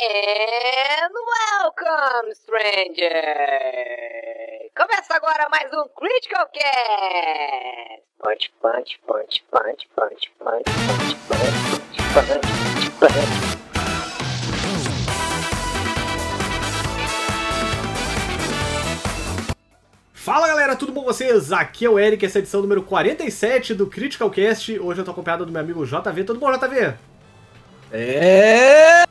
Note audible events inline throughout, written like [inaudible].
And welcome, stranger! Começa agora mais um Critical Cast! Punch, punch, punch, punch, punch, punch, punch, punch, punch, punch, punch. Fala galera, tudo bom com vocês? Aqui é o Eric, essa é a edição número 47 do Critical Cast. Hoje eu tô acompanhado do meu amigo JV. Tudo bom, JV? É.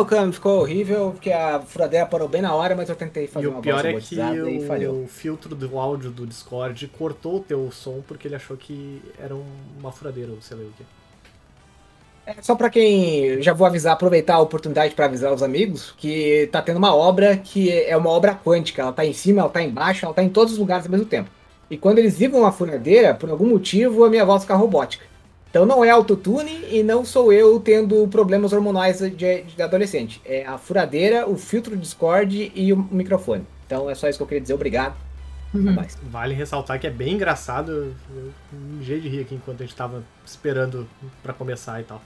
O câmbio ficou horrível, porque a furadeira parou bem na hora, mas eu tentei fazer e uma o pior voz é que e falhou. o filtro do áudio do Discord cortou o teu som porque ele achou que era um- uma furadeira, ou sei lá o que. É, só pra quem. Já vou avisar, aproveitar a oportunidade pra avisar os amigos que tá tendo uma obra que é uma obra quântica. Ela tá em cima, ela tá embaixo, ela tá em todos os lugares ao mesmo tempo. E quando eles ligam a furadeira, por algum motivo a minha voz fica robótica. Então não é autotune e não sou eu tendo problemas hormonais de, de adolescente. É a furadeira, o filtro do Discord e o microfone. Então é só isso que eu queria dizer. Obrigado. Até mais. Vale ressaltar que é bem engraçado. Eu, me enjoei de rir aqui enquanto a gente tava esperando pra começar e tal.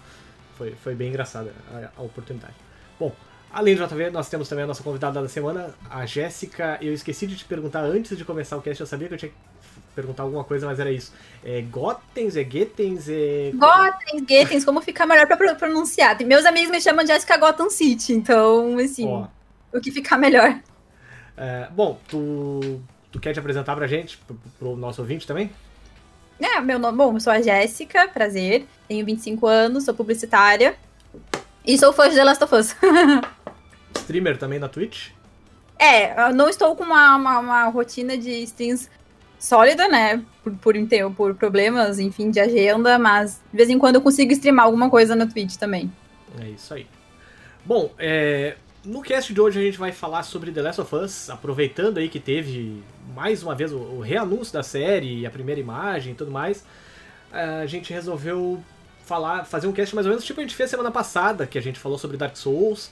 Foi, foi bem engraçada a, a oportunidade. Bom, além do JV, nós temos também a nossa convidada da semana, a Jéssica. Eu esqueci de te perguntar antes de começar o cast, eu sabia que eu tinha que perguntar alguma coisa, mas era isso. É Gotens, é Getens, é. Gotham, Gothens, como ficar melhor pra pro- pronunciar? Meus amigos me chamam de Jessica Gotham City, então, assim, Ó, o que ficar melhor. é, bom, tu, tu quer te apresentar pra gente, pro, pro nosso ouvinte também? É, meu nome, bom, eu sou a Jéssica, prazer, tenho 25 anos, sou publicitária e sou fã de The Last of Us. [laughs] Streamer também na Twitch? é, eu não estou com uma, uma, uma rotina de streams sólida, né, por, por, por problemas, enfim, de agenda, mas de vez em quando eu consigo streamar alguma coisa na Twitch também. É isso aí. Bom, é, no cast de hoje a gente vai falar sobre The Last of Us, aproveitando aí que teve mais uma vez o, o reanúncio da série, a primeira imagem e tudo mais. A gente resolveu falar, fazer um cast mais ou menos tipo a gente fez semana passada, que a gente falou sobre Dark Souls,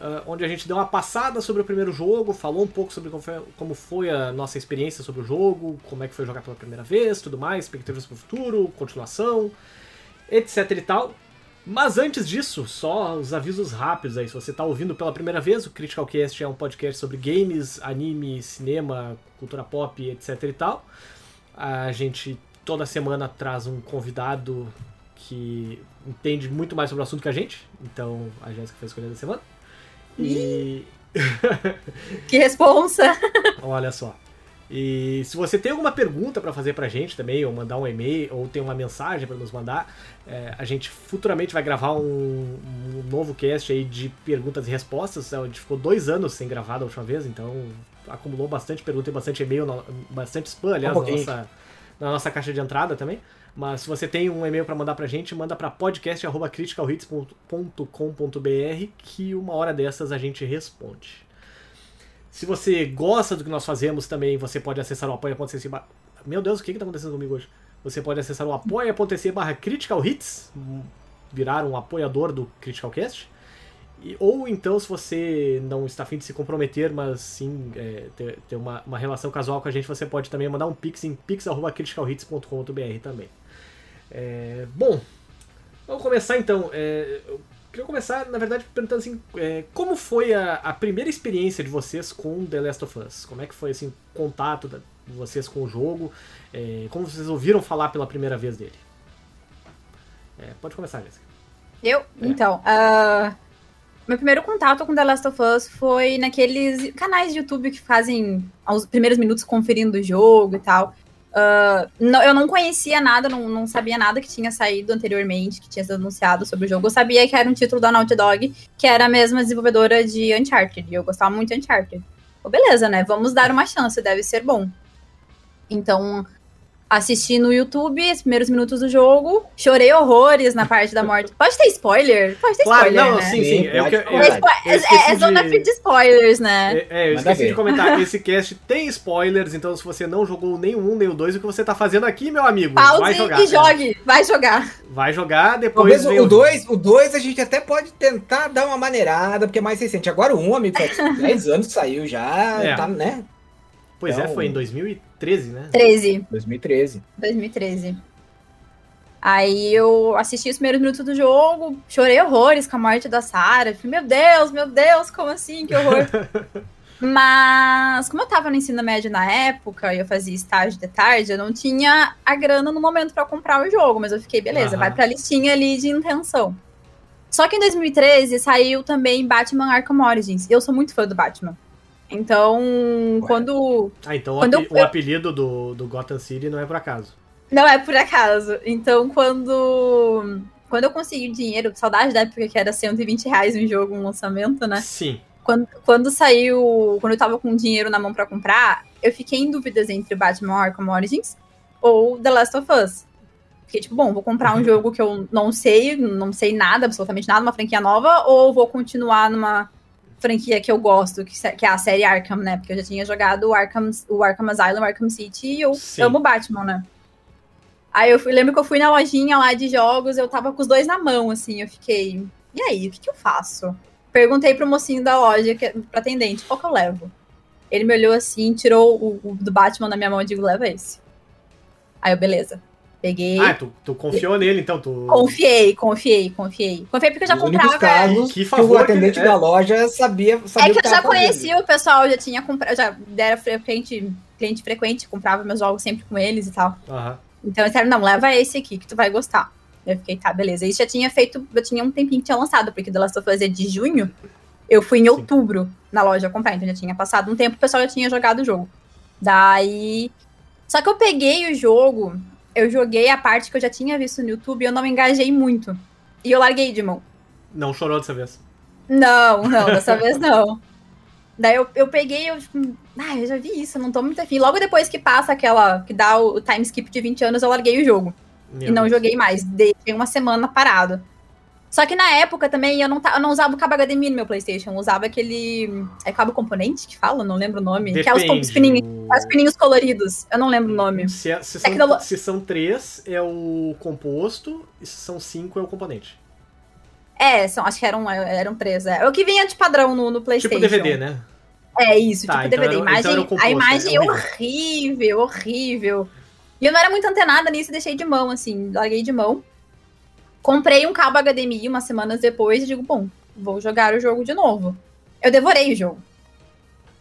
ah, onde a gente deu uma passada sobre o primeiro jogo, falou um pouco sobre como foi, como foi a nossa experiência sobre o jogo, como é que foi jogar pela primeira vez, tudo mais, expectativas para o futuro, continuação, etc e tal. Mas antes disso, só os avisos rápidos aí. Se você está ouvindo pela primeira vez, o Critical Cast é um podcast sobre games, anime, cinema, cultura pop, etc e tal. A gente toda semana traz um convidado que entende muito mais sobre o assunto que a gente. Então a Jéssica fez a escolha da semana. E [laughs] Que responsa! Olha só. E se você tem alguma pergunta pra fazer pra gente também, ou mandar um e-mail, ou tem uma mensagem pra nos mandar, é, a gente futuramente vai gravar um, um novo cast aí de perguntas e respostas. A gente ficou dois anos sem gravar da última vez, então acumulou bastante pergunta e bastante e-mail, bastante spam, aliás, Um na nossa, na nossa caixa de entrada também. Mas se você tem um e-mail pra mandar pra gente, manda pra podcast.criticalhits.com.br que uma hora dessas a gente responde. Se você gosta do que nós fazemos também, você pode acessar o apoia.se. Meu Deus, o que que tá acontecendo comigo hoje? Você pode acessar o apoia.se barra virar um apoiador do Critical Cast. E- ou então, se você não está afim de se comprometer, mas sim é, ter, ter uma, uma relação casual com a gente, você pode também mandar um pix em pix.criticalhits.com.br também. É, bom, vamos começar então. É, eu queria começar, na verdade, perguntando assim, é, como foi a, a primeira experiência de vocês com The Last of Us? Como é que foi assim, o contato da- de vocês com o jogo? É, como vocês ouviram falar pela primeira vez dele? É, pode começar, Jéssica. Eu? Então, ah, meu primeiro contato com The Last of Us foi naqueles canais de YouTube que fazem os primeiros minutos conferindo o jogo e tal. Ah, não- eu não conhecia nada, não, não sabia nada que tinha saído anteriormente, que tinha sido anunciado sobre o jogo. Eu sabia que era um título da Naughty Dog, que era a mesma desenvolvedora de Uncharted. E eu gostava muito de Uncharted. Oh, beleza, né? Vamos dar uma chance, deve ser bom. Então, assisti no YouTube os primeiros minutos do jogo, chorei horrores na parte da morte. Pode ter spoiler? Pode ter Claro, spoiler, não, né? sim, sim. É, eu- É, eu é- é zona de- free de spoilers, né? É, é, eu Manda esqueci ver. de comentar, [laughs] esse cast tem spoilers, então se você não jogou nem o 1 nem o 2, o que você tá fazendo aqui, meu amigo? vai Pause jogar. e jogue. Vai jogar. Vai jogar, depois Talvez o 2 o dois a gente até pode tentar dar uma maneirada, porque é mais recente. Agora o 1, um, amigo, faz 10 anos que saiu já, É. tá, né? Pois é, Então- foi em 2013, né? 13. 2013. 2013. Aí eu assisti os primeiros minutos do jogo, chorei horrores com a morte da Sarah. Falei, meu Deus, meu Deus, como assim? Que horror. [laughs] Mas, como eu tava no ensino médio na época e eu fazia estágio de tarde, eu não tinha a grana no momento para comprar o jogo, mas eu fiquei, beleza, Aham. vai pra listinha ali de intenção. Só que em 2013 saiu também Batman Arkham Origins. E eu sou muito fã do Batman. Então, quando. Ah, então o, Quando ape- eu- o apelido do, do Gotham City não é por acaso. Não é por acaso. Então, quando. Quando eu consegui o dinheiro, saudade da época que era 120 reais um jogo, um lançamento, né? Sim. Quando, quando saiu. Quando eu tava com dinheiro na mão pra comprar, eu fiquei em dúvidas entre Batman Arkham Origins ou The Last of Us. Fiquei tipo, bom, vou comprar um [laughs] jogo que eu não sei, não sei nada, absolutamente nada, uma franquia nova, ou vou continuar numa franquia que eu gosto, que, que é a série Arkham, né? Porque eu já tinha jogado o Arkham, o Arkham Asylum, Arkham City, e eu Sim. amo Batman, né? Aí eu fui, lembro que eu fui na lojinha lá de jogos, eu tava com os dois na mão, assim, eu fiquei, e aí, o que, que eu faço? Perguntei pro mocinho da loja, que, pro atendente, qual que eu levo? Ele me olhou assim, tirou o, o do Batman da minha mão e digo, leva esse. Aí eu, beleza. Peguei. Ah, tu, tu confiou nele, então. Tu... Confiei, confiei, confiei. Confiei porque eu já Os comprava. casos Que que, favor o atendente que da loja sabia, sabia É que eu já conhecia o pessoal, já tinha comprado, já era frequente, cliente frequente, comprava meus jogos sempre com eles e tal. Aham. Então eles disseram, não, leva esse aqui que tu vai gostar. Eu fiquei, tá, beleza. Isso já tinha feito, eu tinha um tempinho que tinha lançado, porque The Last of Us é de junho. Eu fui em Sim. outubro na loja comprar, então já tinha passado um tempo, o pessoal já tinha jogado o jogo. Daí. Só que eu peguei o jogo, eu joguei a parte que eu já tinha visto no YouTube e eu não me engajei muito. E eu larguei de mão. Não chorou dessa vez. Não, não, [laughs] dessa vez não. Daí eu, eu peguei, eu tipo, ah, eu já vi isso, eu não tô muito afim. Logo depois que passa aquela, que dá o, o time skip de 20 anos, eu larguei o jogo. Meu e não Deus. joguei mais. Deixei uma semana parado. Só que na época também eu não, eu não usava o cabo HDMI no meu Playstation, eu usava aquele. É cabo componente que fala? Não lembro o nome. que é os, os, pininhos, os pininhos coloridos. Eu não lembro o nome. Se, é- se, são, Tecnolo- se são três, é o composto, e se são cinco, é o componente. É, são, acho que eram, eram três. É. O que vinha de padrão no, no Playstation. Tipo DVD, né? É isso, Tá, tipo então DVD. era- imagem, então era o composto, a imagem é é horrível. horrível, horrível. E eu não era muito antenada nisso e deixei de mão, assim, larguei de mão. Comprei um cabo HDMI umas semanas depois e digo, bom, vou jogar o jogo de novo. Eu devorei o jogo.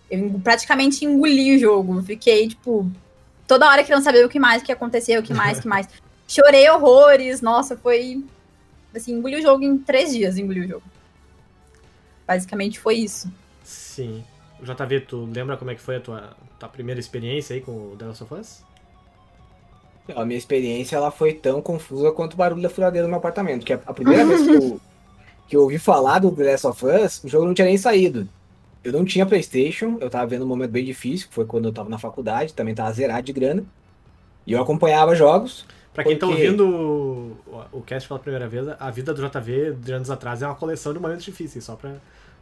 Eu praticamente engoli o jogo. Fiquei, tipo, toda hora querendo saber o que mais que ia acontecer, o que mais, o que mais. [laughs] Chorei horrores, nossa, foi. Assim, engoli o jogo em três dias, engoli o jogo. Basicamente foi isso. Sim. JV, tu lembra como é que foi a tua, tua primeira experiência aí com o The Last of Us? A minha experiência ela foi tão confusa quanto o barulho da furadeira no meu apartamento. Que a primeira vez que eu, [laughs] que eu ouvi falar do The Last of Us, o jogo não tinha nem saído. Eu não tinha Playstation, eu tava vendo um momento bem difícil, que foi quando eu tava na faculdade, também tava zerado de grana. E eu acompanhava jogos. Pra quem tá Porque- ouvindo o, o cast pela primeira vez, a vida do JV de anos atrás é uma coleção de momentos difíceis, só pra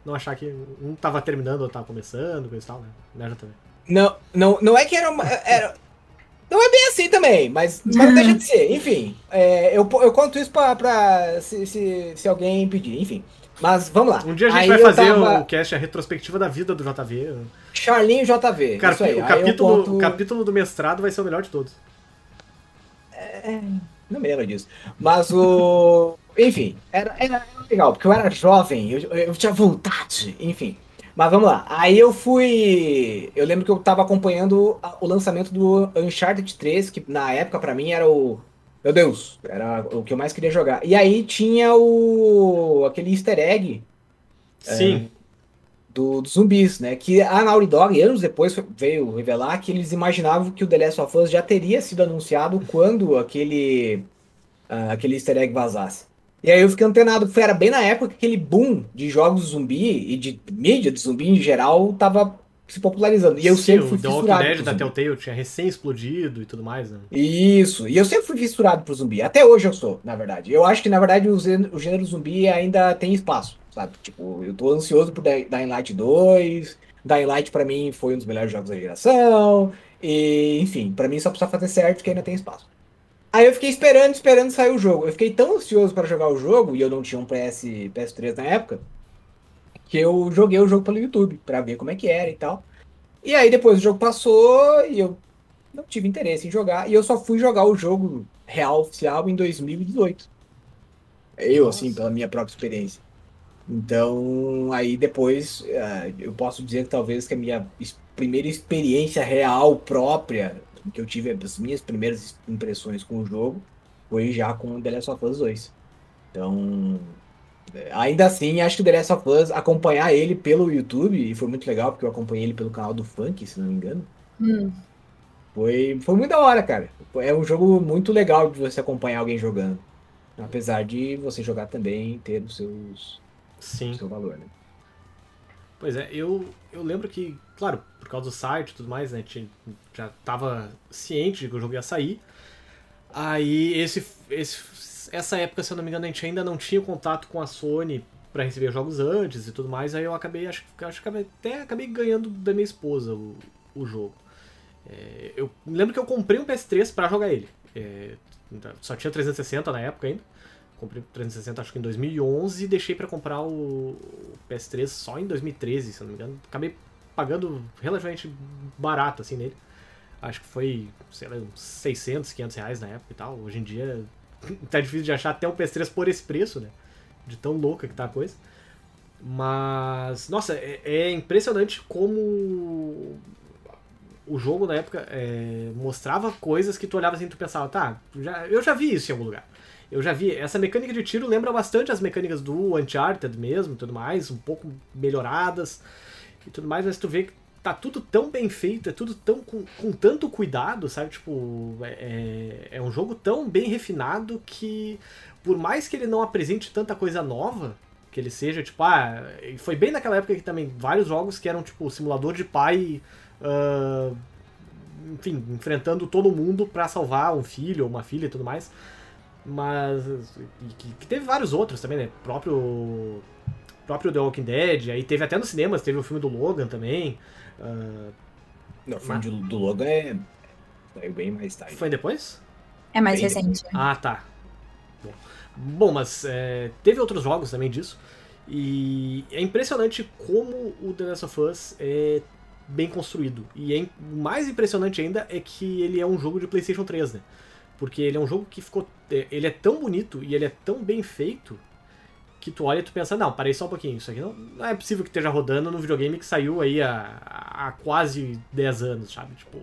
não achar que um tava terminando ou tava começando, coisa e tal, né? Né, JV? Não, não, não é que era, uma, era. Não é bem assim também, mas, mas não deixa de ser. Enfim, é, eu, eu conto isso pra, pra se, se, se alguém pedir, enfim. Mas vamos lá. Um dia a gente Aí vai fazer tava- o cast, a retrospectiva da vida do JV. Charlinho JV. Cara, isso aí. o, Aí capítulo, conto- o capítulo do mestrado vai ser o melhor de todos. Não me lembro disso. Mas o. [laughs] Enfim, era, era legal, porque eu era jovem, eu, eu tinha vontade, enfim. Mas vamos lá. Aí eu fui. Eu lembro que eu tava acompanhando o lançamento do Uncharted 3, que na época pra mim era o. Meu Deus, era o que eu mais queria jogar. E aí tinha o. aquele easter egg Sim. do, dos zumbis, né? Que a Naughty Dog, anos depois, veio revelar que eles imaginavam que o The Last of Us já teria sido anunciado quando aquele, ah, aquele easter egg vazasse. E aí eu fiquei antenado, porque era bem na época que aquele boom de jogos zumbi e de mídia de zumbi em geral tava se popularizando. E eu Sim, sempre fui o fissurado Dead da. Telltale tinha recém explodido e tudo mais, né? Isso, e eu sempre fui fissurado pro zumbi. Até hoje eu sou, na verdade. Eu acho que, na verdade, o gê- o gênero zumbi ainda tem espaço, sabe? Tipo, eu tô ansioso por Dying Light 2. Dying Light, pra mim, foi um dos melhores jogos da geração. E, enfim, pra mim só precisa fazer certo que ainda tem espaço. Aí eu fiquei esperando, esperando sair o jogo. Eu fiquei tão ansioso para jogar o jogo, e eu não tinha um PS, PS3 na época, que eu joguei o jogo pelo YouTube, pra ver como é que era e tal. E aí depois o jogo passou, e eu não tive interesse em jogar. E eu só fui jogar o jogo real oficial em 2018. Eu, Nossa. assim, pela minha própria experiência. Então, aí depois, eh, eu posso dizer que talvez que a minha primeira experiência real própria, que eu tive as minhas primeiras impressões com o jogo, foi já com The Last of Us 2. Então, eh, ainda assim, acho que o The Last of Us, acompanhar ele pelo YouTube, e foi muito legal, porque eu acompanhei ele pelo canal do Funk, se não me engano, Hum. foi, foi muito da hora, cara. É um jogo muito legal de você acompanhar alguém jogando. Apesar de você jogar também ter os seus, Sim. o seu valor, né? Pois é, eu, eu lembro que, claro, por causa do site e tudo mais, né, tinha- já tava ciente de que o jogo ia sair. Aí, esse, esse, essa época, se eu não me engano, a gente ainda não tinha contato com a Sony pra receber jogos antes e tudo mais, aí eu acabei, acho, acho que até acabei ganhando da minha esposa o, o jogo. É, eu lembro que eu comprei um PS3 pra jogar ele. É, só tinha 360 na época ainda. Comprei o 360 acho que em 2011 e deixei pra comprar o, o PS3 só em 2013, se eu não me engano. Acabei pagando relativamente barato assim nele. Acho que foi, sei lá, uns 600, 500 reais na época e tal. Hoje em dia [laughs] tá difícil de achar até o PS3 por esse preço, né? De tão louca que tá a coisa. Mas, nossa, é, é impressionante como o jogo na época é, mostrava coisas que tu olhava assim e tu pensava, tá, já, eu já vi isso em algum lugar. Eu já vi. Essa mecânica de tiro lembra bastante as mecânicas do Uncharted mesmo tudo mais, um pouco melhoradas e tudo mais, mas tu vê que tá tudo tão bem feito, é tudo tão com, com tanto cuidado, sabe? Tipo, é, é um jogo tão bem refinado que, por mais que ele não apresente tanta coisa nova, que ele seja, tipo, ah, foi bem naquela época que também vários jogos que eram, tipo, simulador de pai. ah, enfim, enfrentando todo mundo pra salvar um filho ou uma filha e tudo mais. Mas. Que, que teve vários outros também, né? Próprio. Próprio The Walking Dead, aí teve até nos cinemas, teve o filme do Logan também. ah, Não, o filme de- do Logan é. Saiu bem mais tarde. foi depois? É mais Bem recente. Ah, tá. Bom, Bom, mas é, teve outros jogos também disso. E é impressionante como o The Last of Us é bem construído. E é, mais impressionante ainda é que ele é um jogo de PlayStation 3, né? Porque ele é um jogo que ficou. é, Ele é tão bonito e ele é tão bem feito que tu olha e tu pensa, não, parei só um pouquinho, isso aqui não, não é possível que esteja rodando no videogame que saiu aí há, há quase 10 anos, sabe? Tipo,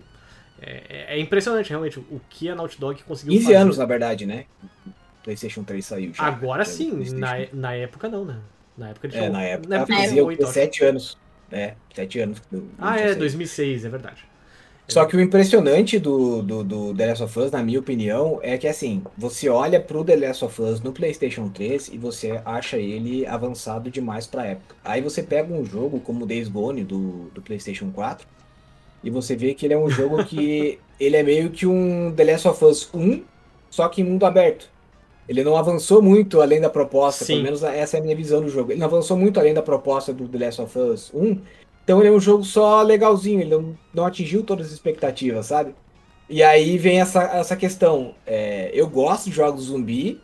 é, é- é impressionante realmente o que a Naughty Dog conseguiu 15 fazer. anos, na verdade, né? PlayStation 3 saiu. já. Agora Já sim, na, na época não, né? Na época de É, na época na época fazia 2008, acho. 7 anos. É, 7 anos. do- do Ah, é, PlayStation. 2006, é verdade. Só que o impressionante do, do, do The Last of Us, na minha opinião, é que assim, você olha pro The Last of Us no PlayStation 3 e você acha ele avançado demais pra época. Aí você pega um jogo como Days Gone do, do PlayStation 4 e você vê que ele é um jogo [laughs] que ele é meio que um The Last of Us 1, só que em mundo aberto. Ele não avançou muito além da proposta, Sim. pelo menos essa é a minha visão do jogo. Ele não avançou muito além da proposta do The Last of Us 1, então ele é um jogo só legalzinho, ele não, não atingiu todas as expectativas, sabe? E aí vem essa, essa questão. é, eu gosto de jogos zumbi,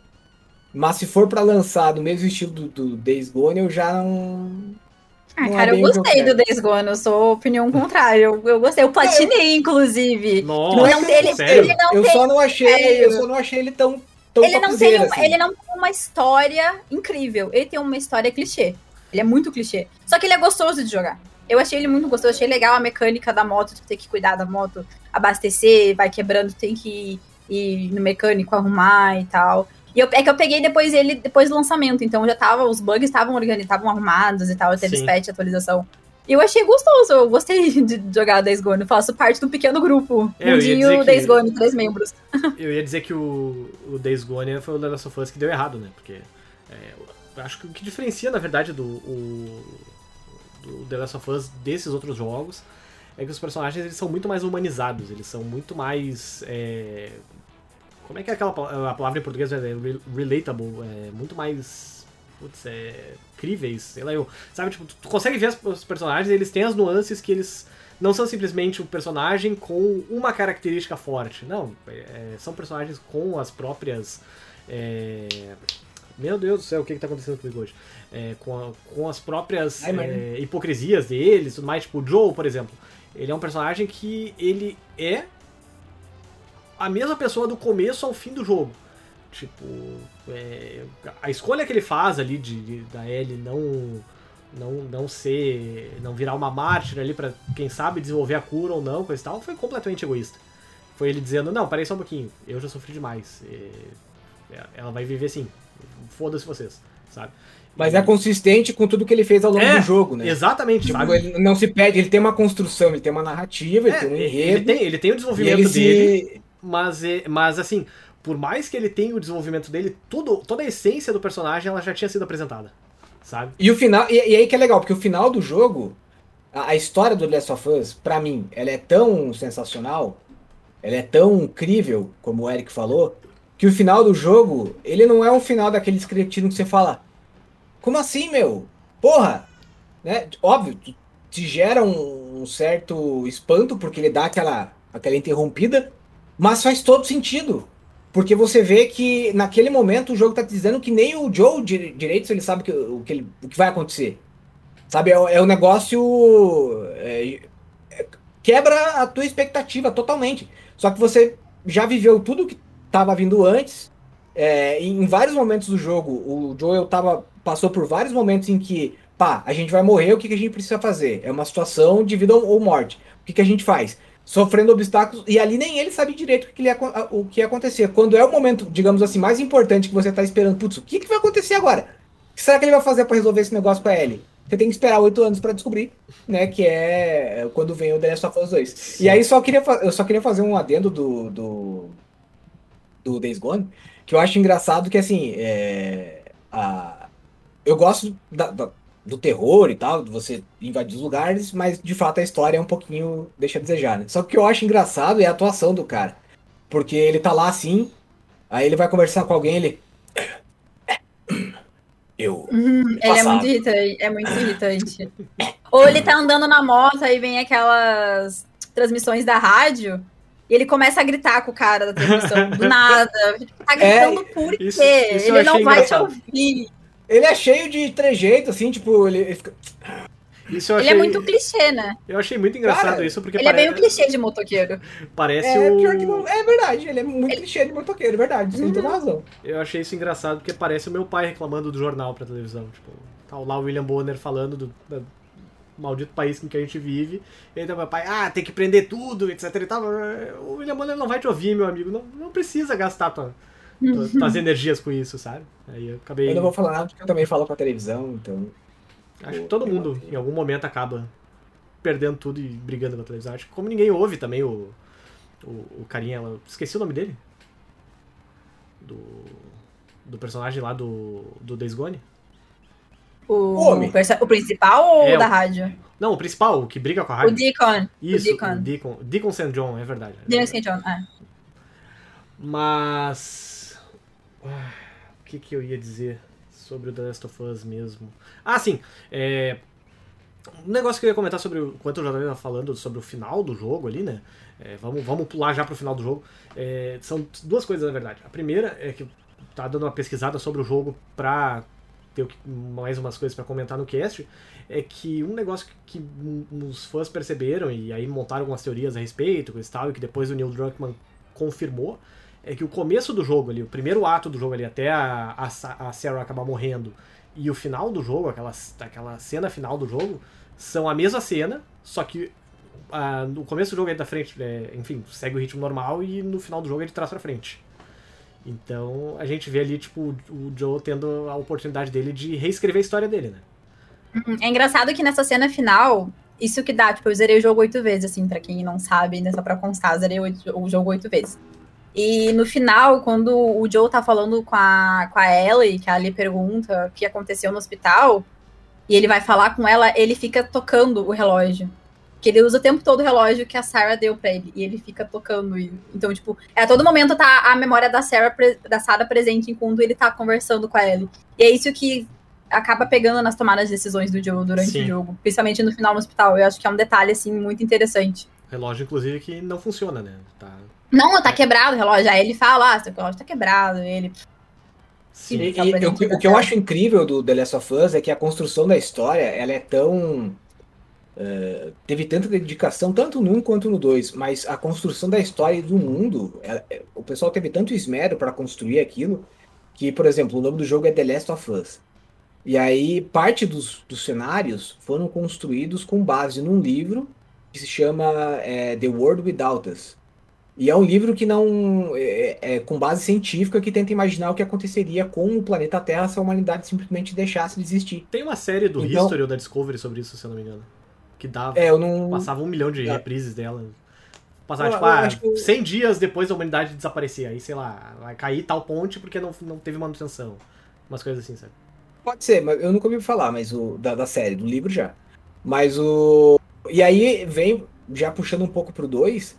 mas se for pra lançar do mesmo estilo do, do Days Gone, eu já não. Ah, Não é cara, eu gostei do Days Gone, eu sou opinião contrária. Eu, eu gostei, eu platinei, inclusive. Nossa, Não, ele, sério? ele não eu tem, só não achei, sério. eu só não achei ele tão, tão ele não tem, uma, assim. ele não tem uma história incrível. Ele tem uma história clichê. Ele é muito clichê. Só que ele é gostoso de jogar. Eu achei ele muito gostoso, achei legal a mecânica da moto, de ter que cuidar da moto, abastecer, vai quebrando, tem que ir no mecânico arrumar e tal. E eu, é que eu peguei depois ele depois do lançamento, então já tava, os bugs estavam organizados, estavam arrumados e tal, teve Sim. patch, atualização. E eu achei gostoso, eu gostei [laughs] de jogar Days Gone, eu faço parte do pequeno grupo. Eu ia dizer Mundinho que- Days Gone, três membros. [laughs] Eu ia dizer que o, o Days Gone foi o The Last of Us que deu errado, né? Porque é, eu acho que o que diferencia, na verdade, do, o, The Last of Us desses outros jogos é que os personagens eles são muito mais humanizados, eles são muito mais. é, como é que é aquela a palavra em português? É re- relatable, é muito mais. Putz, é. críveis, sei lá, eu. Sabe, tipo, tu, consegue ver os personagens, eles têm as nuances que eles não são simplesmente um personagem com uma característica forte. Não, é, são personagens com as próprias. é, Meu Deus do céu, o que, que tá acontecendo comigo hoje? É, com, a- com as próprias é, hipocrisias deles, tudo mais. Tipo, o Joe, por exemplo. Ele é um personagem que ele é a mesma pessoa do começo ao fim do jogo. Tipo, é, a escolha que ele faz ali de, de, da Ellie não não não ser não virar uma mártir ali para quem sabe desenvolver a cura ou não, coisa e tal, foi completamente egoísta. Foi ele dizendo: "Não, parei só um pouquinho. Eu já sofri demais. É, ela vai viver assim. Foda-se vocês", sabe? Mas é consistente com tudo que ele fez ao longo É, do jogo, né? Exatamente, Tipo, ele não se pede, ele tem uma construção, ele tem uma narrativa, ele É, tem um ele, enredo. tem, ele tem o desenvolvimento ele dele, se. mas, é- mas assim, por mais que ele tenha o desenvolvimento dele, tudo, toda a essência do personagem ela já tinha sido apresentada, sabe? E o final. E, e aí que é legal, porque o final do jogo, a, a história do Last of Us, pra mim, ela é tão sensacional, ela é tão incrível, como o Eric falou, que o final do jogo, ele não é um final daqueles cretinos que você fala. Como assim, meu? Porra! Né? Óbvio, te- gera um, um certo espanto, porque ele dá aquela, aquela interrompida, mas faz todo sentido. Porque você vê que naquele momento o jogo tá te dizendo que nem o Joe dire- direito ele sabe que, o, que ele- o que vai acontecer. Sabe, é, é um negócio. é, é, quebra a tua expectativa totalmente. Só que você já viveu tudo que tava vindo antes. É, em vários momentos do jogo, o Joel tava, passou por vários momentos em que, pá, a gente vai morrer, o que, que a gente precisa fazer? É uma situação de vida ou morte. O que, que a gente faz? Sofrendo obstáculos, e ali nem ele sabe direito o que, ia, o que ia acontecer. Quando é o momento, digamos assim, mais importante que você tá esperando, putz, o que, que vai acontecer agora? O que será que ele vai fazer para resolver esse negócio com a Ellie? Você tem que esperar oito anos para descobrir, né? Que é quando vem o The Last of Us 2. E aí só queria, eu só queria fazer um adendo do, do, do Days Gone, que eu acho engraçado que assim, é, a, eu gosto da- da- do terror e tal, de você invadir os lugares, mas de fato a história é um pouquinho deixa a desejar, né? Só que o que eu acho engraçado é a atuação do cara. Porque ele tá lá assim, aí ele vai conversar com alguém, ele. [coughs] Eu. Uhum, ele é muito irritante. É muito irritante. Ou ele tá andando na moto, aí vem aquelas transmissões da rádio. E ele começa a gritar com o cara da transmissão, do [laughs] nada. Tá gritando por quê? isso- ele não achei vai te engraçado. ouvir. Ele é cheio de trejeito, assim, tipo, ele, ele fica. Isso eu Ele achei, é muito clichê, né? eu achei muito engraçado Cara, isso, porque Ele é pare- bem o clichê de motoqueiro. parece É, o... pior que não. É verdade, ele é muito clichê de motoqueiro, é verdade, você tem toda razão. Eu achei isso engraçado porque parece o meu pai reclamando do jornal pra televisão. Tipo, tá lá o William Bonner falando do, do maldito país em que a gente vive. E tá meu pai, ah, tem que prender tudo, etc e tal. O William Bonner não vai te ouvir, meu amigo. Não, não precisa gastar tua, tua- tuas energias com isso, sabe? Aí eu acabei. Eu não vou falar nada porque eu também falo com a televisão, então. Acho que todo mundo, em algum momento, acaba perdendo tudo e brigando com a televisão. Acho que como ninguém ouve também o, o, o carinha, eu esqueci o nome dele. Do, do personagem lá do, do Days Gone. O, Homem. o principal ou É, o da o- rádio? Não, o principal, o que briga com a O rádio. Deacon. Isso, o Deacon. o Deacon. Deacon St. John, é verdade. Deacon St. John. É. Mas. ah, O que, que eu ia dizer sobre o The Last of Us mesmo? Ah, sim. É, um negócio que eu ia comentar sobre. o- Enquanto eu já estava falando sobre o final do jogo ali, né? É, vamos, vamos pular já pro final do jogo. É, são duas coisas, na verdade. A primeira é que tava dando uma pesquisada sobre o jogo pra ter mais umas coisas pra comentar no cast. É que um negócio que, os fãs perceberam e aí montaram algumas teorias a respeito, e tal, e que depois o Neil Druckmann confirmou, é que o começo do jogo ali, o primeiro ato do jogo ali, até a, a, Sa- a Sarah acabar morrendo, e o final do jogo, aquela, aquela cena final do jogo, são a mesma cena, só que ah, no começo do jogo é da frente, é, enfim, segue o ritmo normal e no final do jogo de trás pra frente. Então a gente vê ali, tipo, o Joe tendo a oportunidade dele de reescrever a história dele, né? É engraçado que nessa cena final, isso que dá, tipo, eu zerei o jogo oito vezes, assim, pra quem não sabe, né, só pra constar, zerei o jogo oito vezes. E no final, quando o Joe tá falando com a, com a Ellie, que a Ellie pergunta o que aconteceu no hospital, e ele vai falar com ela, ele fica tocando o relógio. Que ele usa o tempo todo o relógio que a Sarah deu pra ele, e ele fica tocando. E, então, tipo, é, a todo momento tá a memória da Sarah, pre- da Sarah presente enquanto ele tá conversando com a Ellie. E é isso que acaba pegando nas tomadas de decisões do Joe durante Sim. o jogo, principalmente no final no hospital. Eu acho que é um detalhe assim muito interessante. Relógio, inclusive, que não funciona, né? Tá. Não, tá quebrado o relógio. Aí ele fala, ah, seu relógio tá quebrado. E ele. Sim. E, e o, o que eu acho incrível do The Last of Us é que a construção da história ela é tão uh, teve tanta dedicação, tanto no 1 quanto no 2, mas a construção da história e do mundo, é, é, o pessoal teve tanto esmero para construir aquilo, que, por exemplo, o nome do jogo é The Last of Us. E aí, parte dos, dos cenários foram construídos com base num livro que se chama é, The World Without Us. E é um livro que não. É, é, com base científica que tenta imaginar o que aconteceria com o planeta Terra se a humanidade simplesmente deixasse de existir. Tem uma série do então, History ou da Discovery sobre isso, se eu não me engano. Que dava. É, eu não... Passava um milhão de é. reprises dela. Passava, tipo, ah, que... 100 dias depois da humanidade desaparecer. Aí, sei lá, vai cair tal ponte porque não, não teve manutenção. Umas coisas assim, sabe? Pode ser, mas eu nunca ouvi falar, mas o da, da série, do livro já. Mas o. E aí vem, já puxando um pouco pro 2,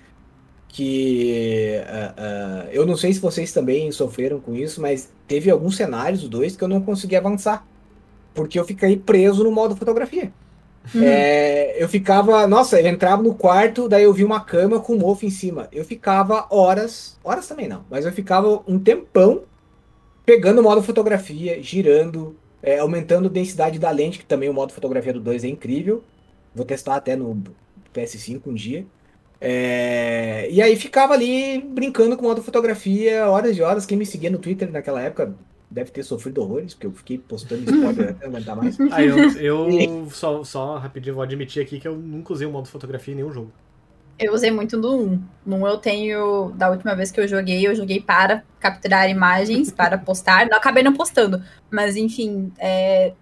que uh, uh, eu não sei se vocês também sofreram com isso, mas teve alguns cenários do 2 que eu não consegui avançar. Porque eu fiquei preso no modo fotografia. Hum. É, eu ficava, nossa, eu entrava no quarto, daí eu vi uma cama com um mofo em cima. Eu ficava horas, horas também não, mas eu ficava um tempão pegando o modo fotografia, girando, é, aumentando a densidade da lente, que também o modo fotografia do 2 é incrível. Vou testar até no PS5 um dia. É, e aí ficava ali brincando com o modo fotografia horas e horas. Quem me seguia no Twitter naquela época deve ter sofrido horrores, porque eu fiquei postando spoiler até não aguentar mais. [laughs] Ah, eu, eu [laughs] só, só rapidinho vou admitir aqui que eu nunca usei o modo fotografia em nenhum jogo. Eu usei muito no 1. No 1 eu tenho. Da última vez que eu joguei, eu joguei para capturar imagens, para postar. Não, acabei não postando. Mas, enfim, é,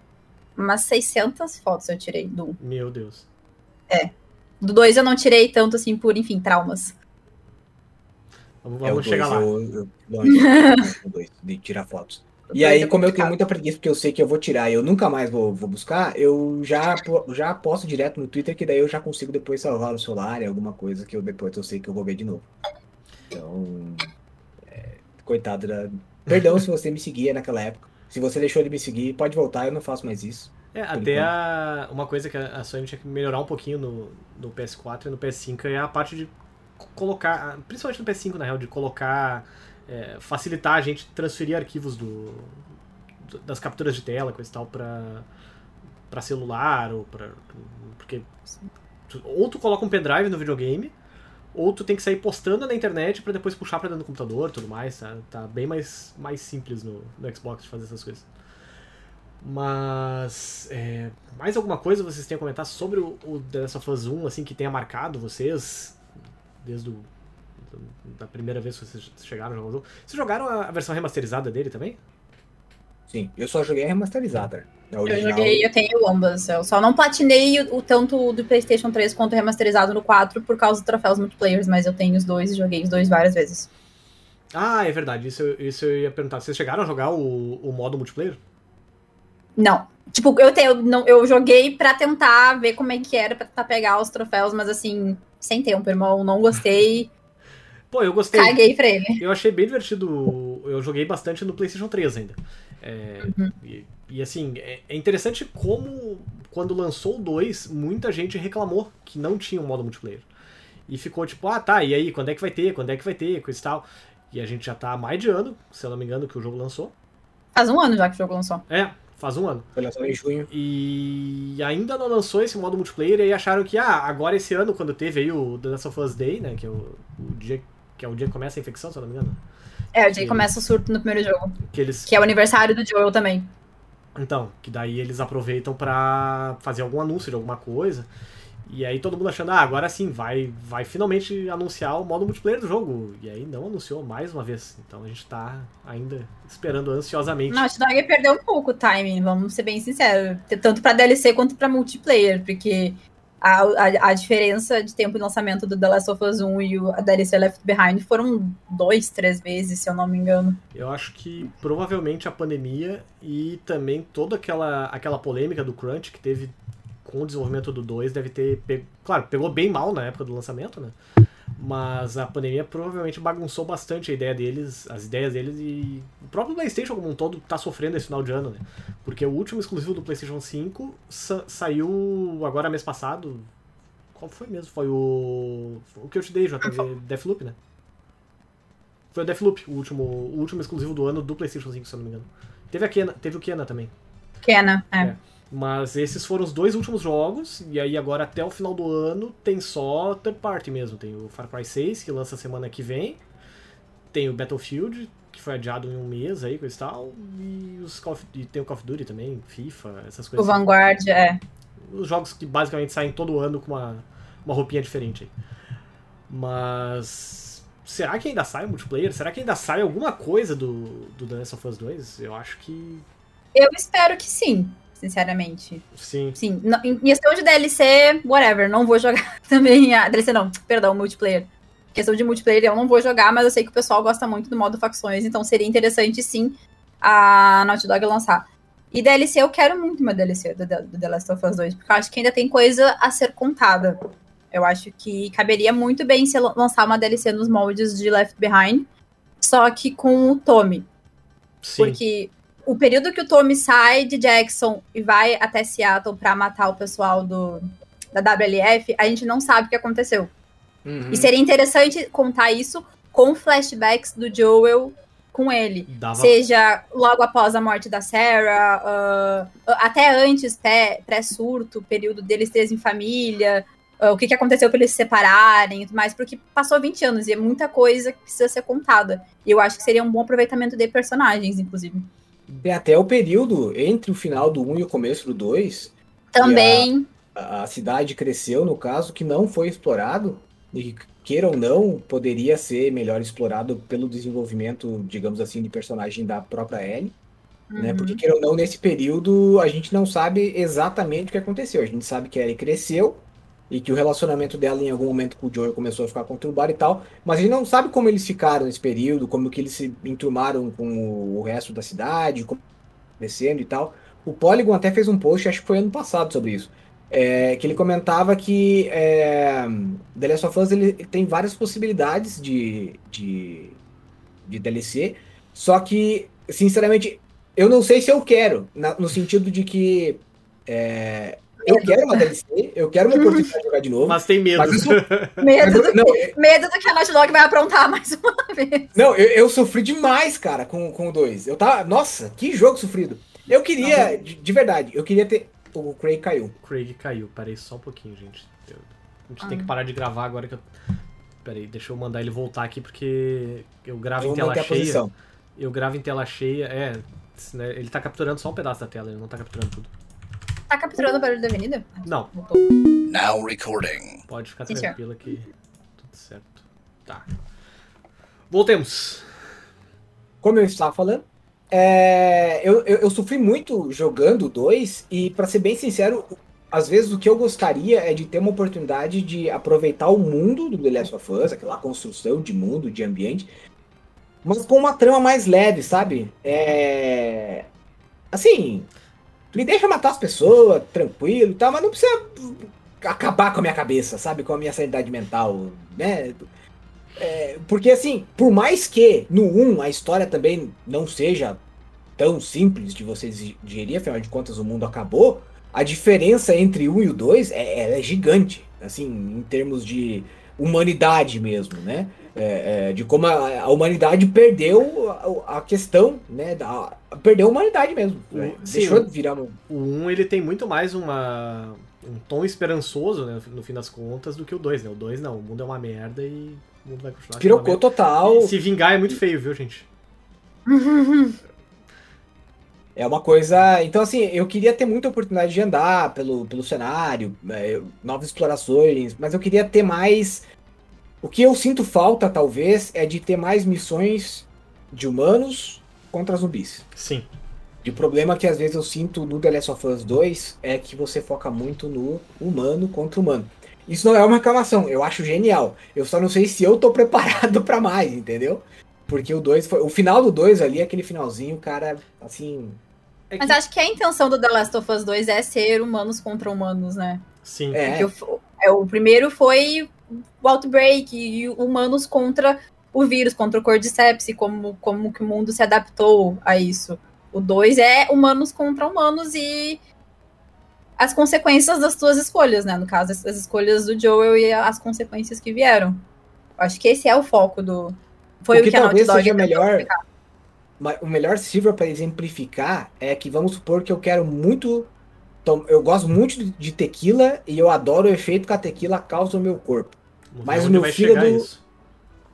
umas 600 fotos eu tirei do 1. Meu Deus. É. Do 2 eu não tirei tanto assim por, enfim, traumas. Vamos, vamos é, chegar lá. Eu, eu, eu, de tirar fotos. E aí, como eu tenho muita preguiça, porque eu sei que eu vou tirar e eu nunca mais vou, vou buscar, eu já, já posto direto no Twitter, que daí eu já consigo depois salvar no celular, é alguma coisa que eu depois eu sei que eu vou ver de novo. Então, é, coitado da... Perdão se você me seguia naquela época. Se você deixou de me seguir, pode voltar, eu não faço mais isso. É, até a, uma coisa que a Sony tinha que melhorar um pouquinho no, no PS4 e no PS5 é a parte de colocar, principalmente no PS5, na real, de colocar é, facilitar a gente transferir arquivos do, das capturas de tela, coisa e tal, pra, pra celular, ou pra. Porque. Ou tu coloca um pendrive no videogame, ou tu tem que sair postando na internet para depois puxar pra dentro do computador tudo mais, tá, tá bem mais, mais simples no, no Xbox de fazer essas coisas. Mas. É, mais alguma coisa vocês têm a comentar sobre o, o The Last of Us 1, assim, que tenha marcado vocês? Desde o da primeira vez que vocês chegaram a jogar o jogo. Vocês jogaram a versão remasterizada dele também? Sim, eu só joguei a remasterizada. A eu joguei, eu tenho ambas. Eu só não platinei o, o, tanto do PlayStation 3 quanto o remasterizado no 4 por causa dos troféus multiplayers, mas eu tenho os dois e joguei os dois várias vezes. Ah, é verdade. Isso, isso eu ia perguntar. Vocês chegaram a jogar o, o modo multiplayer? Não. Tipo, eu, tenho, não, eu joguei pra tentar ver como é que era pra pegar os troféus, mas assim, sem tempo, irmão. Não gostei. [laughs] Pô, eu gostei. Caguei pra ele. Eu achei bem divertido. Eu joguei bastante no PlayStation 3 ainda. É, uhum. e, e, assim, é, é, interessante como, quando lançou o 2, muita gente reclamou que não tinha um modo multiplayer. E ficou tipo, ah tá, e aí, quando é que vai ter? Quando é que vai ter? Coisa e tal. E a gente já tá há mais de ano, se eu não me engano, que o jogo lançou. Faz um ano já que o jogo lançou. É, faz um ano. Foi lançado em junho. E ainda não lançou esse modo multiplayer e acharam que, ah, agora esse ano, quando teve aí o The Last of Us Day, né, que é o, o dia que é o dia que começa a infecção, se eu não me engano. É, o dia que começa o surto no primeiro jogo. Que, eles... que é o aniversário do Joel também. Então, que daí eles aproveitam para fazer algum anúncio de alguma coisa. E aí todo mundo achando, ah, agora sim, vai, vai finalmente anunciar o modo multiplayer do jogo. E aí não anunciou mais uma vez. Então a gente tá ainda esperando ansiosamente. Não, Naughty Dog perdeu um pouco o timing, vamos ser bem sinceros. Tanto pra DLC quanto pra multiplayer, porque a, a, a, diferença de tempo de lançamento do The Last of Us 1 e o, DLC Left Behind foram dois, três vezes, se eu não me engano. Eu acho que provavelmente a pandemia e também toda aquela, aquela polêmica do Crunch que teve com o desenvolvimento do 2 deve ter. Claro, pegou bem mal na época do lançamento, né? Mas a pandemia provavelmente bagunçou bastante a ideia deles, as ideias deles e o próprio PlayStation como um todo tá sofrendo esse final de ano, né? Porque o último exclusivo do PlayStation 5 sa saiu agora mês passado. Qual foi mesmo? Foi o o que eu te dei, JV Deathloop, né? Foi o Deathloop, o último, o último exclusivo do ano do PlayStation 5, se eu não me engano. Teve a Kena, teve o Kena também. Kena, é. é. Mas esses foram os dois últimos jogos, e aí agora até o final do ano tem só third party mesmo. Tem o Far Cry 6, que lança semana que vem, tem o Battlefield, que foi adiado em um mês aí, coisa e tal, e, os Call of, e tem o Call of Duty também, FIFA, essas O coisas. Vanguard, é. Os jogos que basicamente saem todo ano com uma, uma roupinha diferente aí. Mas. Será que ainda sai o multiplayer? Será que ainda sai alguma coisa do, do The Last of Us 2? Eu acho que. Eu espero que sim, sinceramente. Sim. Sim, não- em questão de DLC, whatever, não vou jogar [laughs] também a DLC não, perdão, multiplayer. Questão de multiplayer eu não vou jogar, mas eu sei que o pessoal gosta muito do modo facções, então seria interessante sim a Naughty Dog lançar. E DLC eu quero muito uma DLC do, do The Last of Us 2, porque eu acho que ainda tem coisa a ser contada. Eu acho que caberia muito bem se lan- lançar uma DLC nos moldes de Left Behind, só que com o Tommy. Sim. Porque o período que o Tommy sai de Jackson e vai até Seattle pra matar o pessoal do, da WLF, a gente não sabe o que aconteceu. Uhum. E seria interessante contar isso com flashbacks do Joel com ele. Dava. Seja logo após a morte da Sarah, ah, até antes, pré- pré-surto, período deles três em família, ah, o que, que aconteceu pra eles se separarem e tudo mais, porque passou 20 anos e é muita coisa que precisa ser contada. E eu acho que seria um bom aproveitamento de personagens, inclusive. Até o período entre o final do 1 e o começo do 2, Também. a a cidade cresceu, no caso, que não foi explorado, e queira ou não, poderia ser melhor explorado pelo desenvolvimento, digamos assim, de personagem da própria Ellie, né? Uhum. Porque queira ou não, nesse período a gente não sabe exatamente o que aconteceu. A gente sabe que a Ellie cresceu e que o relacionamento dela em algum momento com o Joel começou a ficar conturbado e tal, mas a gente não sabe como eles ficaram nesse período, como que eles se enturmaram com o- resto da cidade, como crescendo e tal. O Polygon até fez um post, acho que foi ano passado, sobre isso. É, que ele comentava que é, The Last of Us ele tem várias possibilidades de, de, de DLC, só que, sinceramente, eu não sei se eu quero, na- no sentido de que é, eu quero uma DLC, eu quero uma oportunidade de jogar de novo. Mas tem medo. Mas isso- [laughs] Medo do, Não, medo do que a Naughty Dog vai aprontar mais uma vez. Não, eu, eu sofri demais, cara, com, com o 2. Eu tava. Nossa, que jogo sofrido. Eu queria, de, de verdade, eu queria ter. O Craig caiu. Craig caiu. Peraí só um pouquinho, gente. Eu- a gente Ah. tem que parar de gravar agora que eu. Peraí, deixa eu mandar ele voltar aqui porque eu gravo Eu em tela cheia. posição. Eu gravo em tela cheia. É, né, ele tá capturando só um pedaço da tela, ele não tá capturando tudo. Tá capturando o barulho da avenida? Não, Voltou. Now recording. pode ficar Sim, senhor. tranquilo que tudo certo. Tá. Voltemos. Como eu estava falando, é, eu, eu, eu sofri muito jogando o 2 e, pra ser bem sincero, às vezes o que eu gostaria é de ter uma oportunidade de aproveitar o mundo do The Last of Us, aquela construção de mundo, de ambiente, mas com uma trama mais leve, sabe? É, assim, me deixa matar as pessoas, tranquilo e tal, mas não precisa acabar com a minha cabeça, sabe? Com a minha sanidade mental, né? É, porque assim, por mais que no 1 a história também não seja tão simples de você digerir, afinal de contas o mundo acabou, a diferença entre o 1 e o 2 é, é gigante, assim, em termos de humanidade mesmo, né? É, é, de como a, a humanidade perdeu a, a questão, né? Da, perdeu a humanidade mesmo. O- né? Deixou o- de virar um. O 1 ele tem muito mais uma, um tom esperançoso, né, no fim das contas, do que o 2, né? O 2 não, o mundo é uma merda e o mundo vai continuar Pirocou total. Se vingar é muito feio, viu, gente? [laughs] É uma coisa. Então, assim, eu queria ter muita oportunidade de andar pelo, pelo cenário, é, novas explorações, mas eu queria ter mais. O que eu sinto falta, talvez, é de ter mais missões de humanos contra zumbis. Sim. E o problema que às vezes eu sinto no The Last of Us 2 é que você foca muito no humano contra humano. Isso não é uma reclamação, eu acho genial. Eu só não sei se eu tô [laughs] preparado pra mais, entendeu? Porque o 2 foi. O final do 2 ali, aquele finalzinho, cara, assim. É Mas que- acho que a intenção do The Last of Us 2 é ser humanos contra humanos, né? Sim. É. Porque o, é, o primeiro foi o Outbreak e humanos contra o vírus, contra o Cordyceps, e como, como que o mundo se adaptou a isso. O 2 é humanos contra humanos e as consequências das suas escolhas, né? No caso, as as escolhas do Joel e as consequências que vieram. Acho que esse é o foco do. Foi O o que que, a Naughty talvez seja melhor- o melhor sirva para exemplificar é que vamos supor que eu quero muito tom- eu gosto muito de- tequila e eu adoro o efeito que a tequila causa no meu corpo. Mas ver o meu fígado-.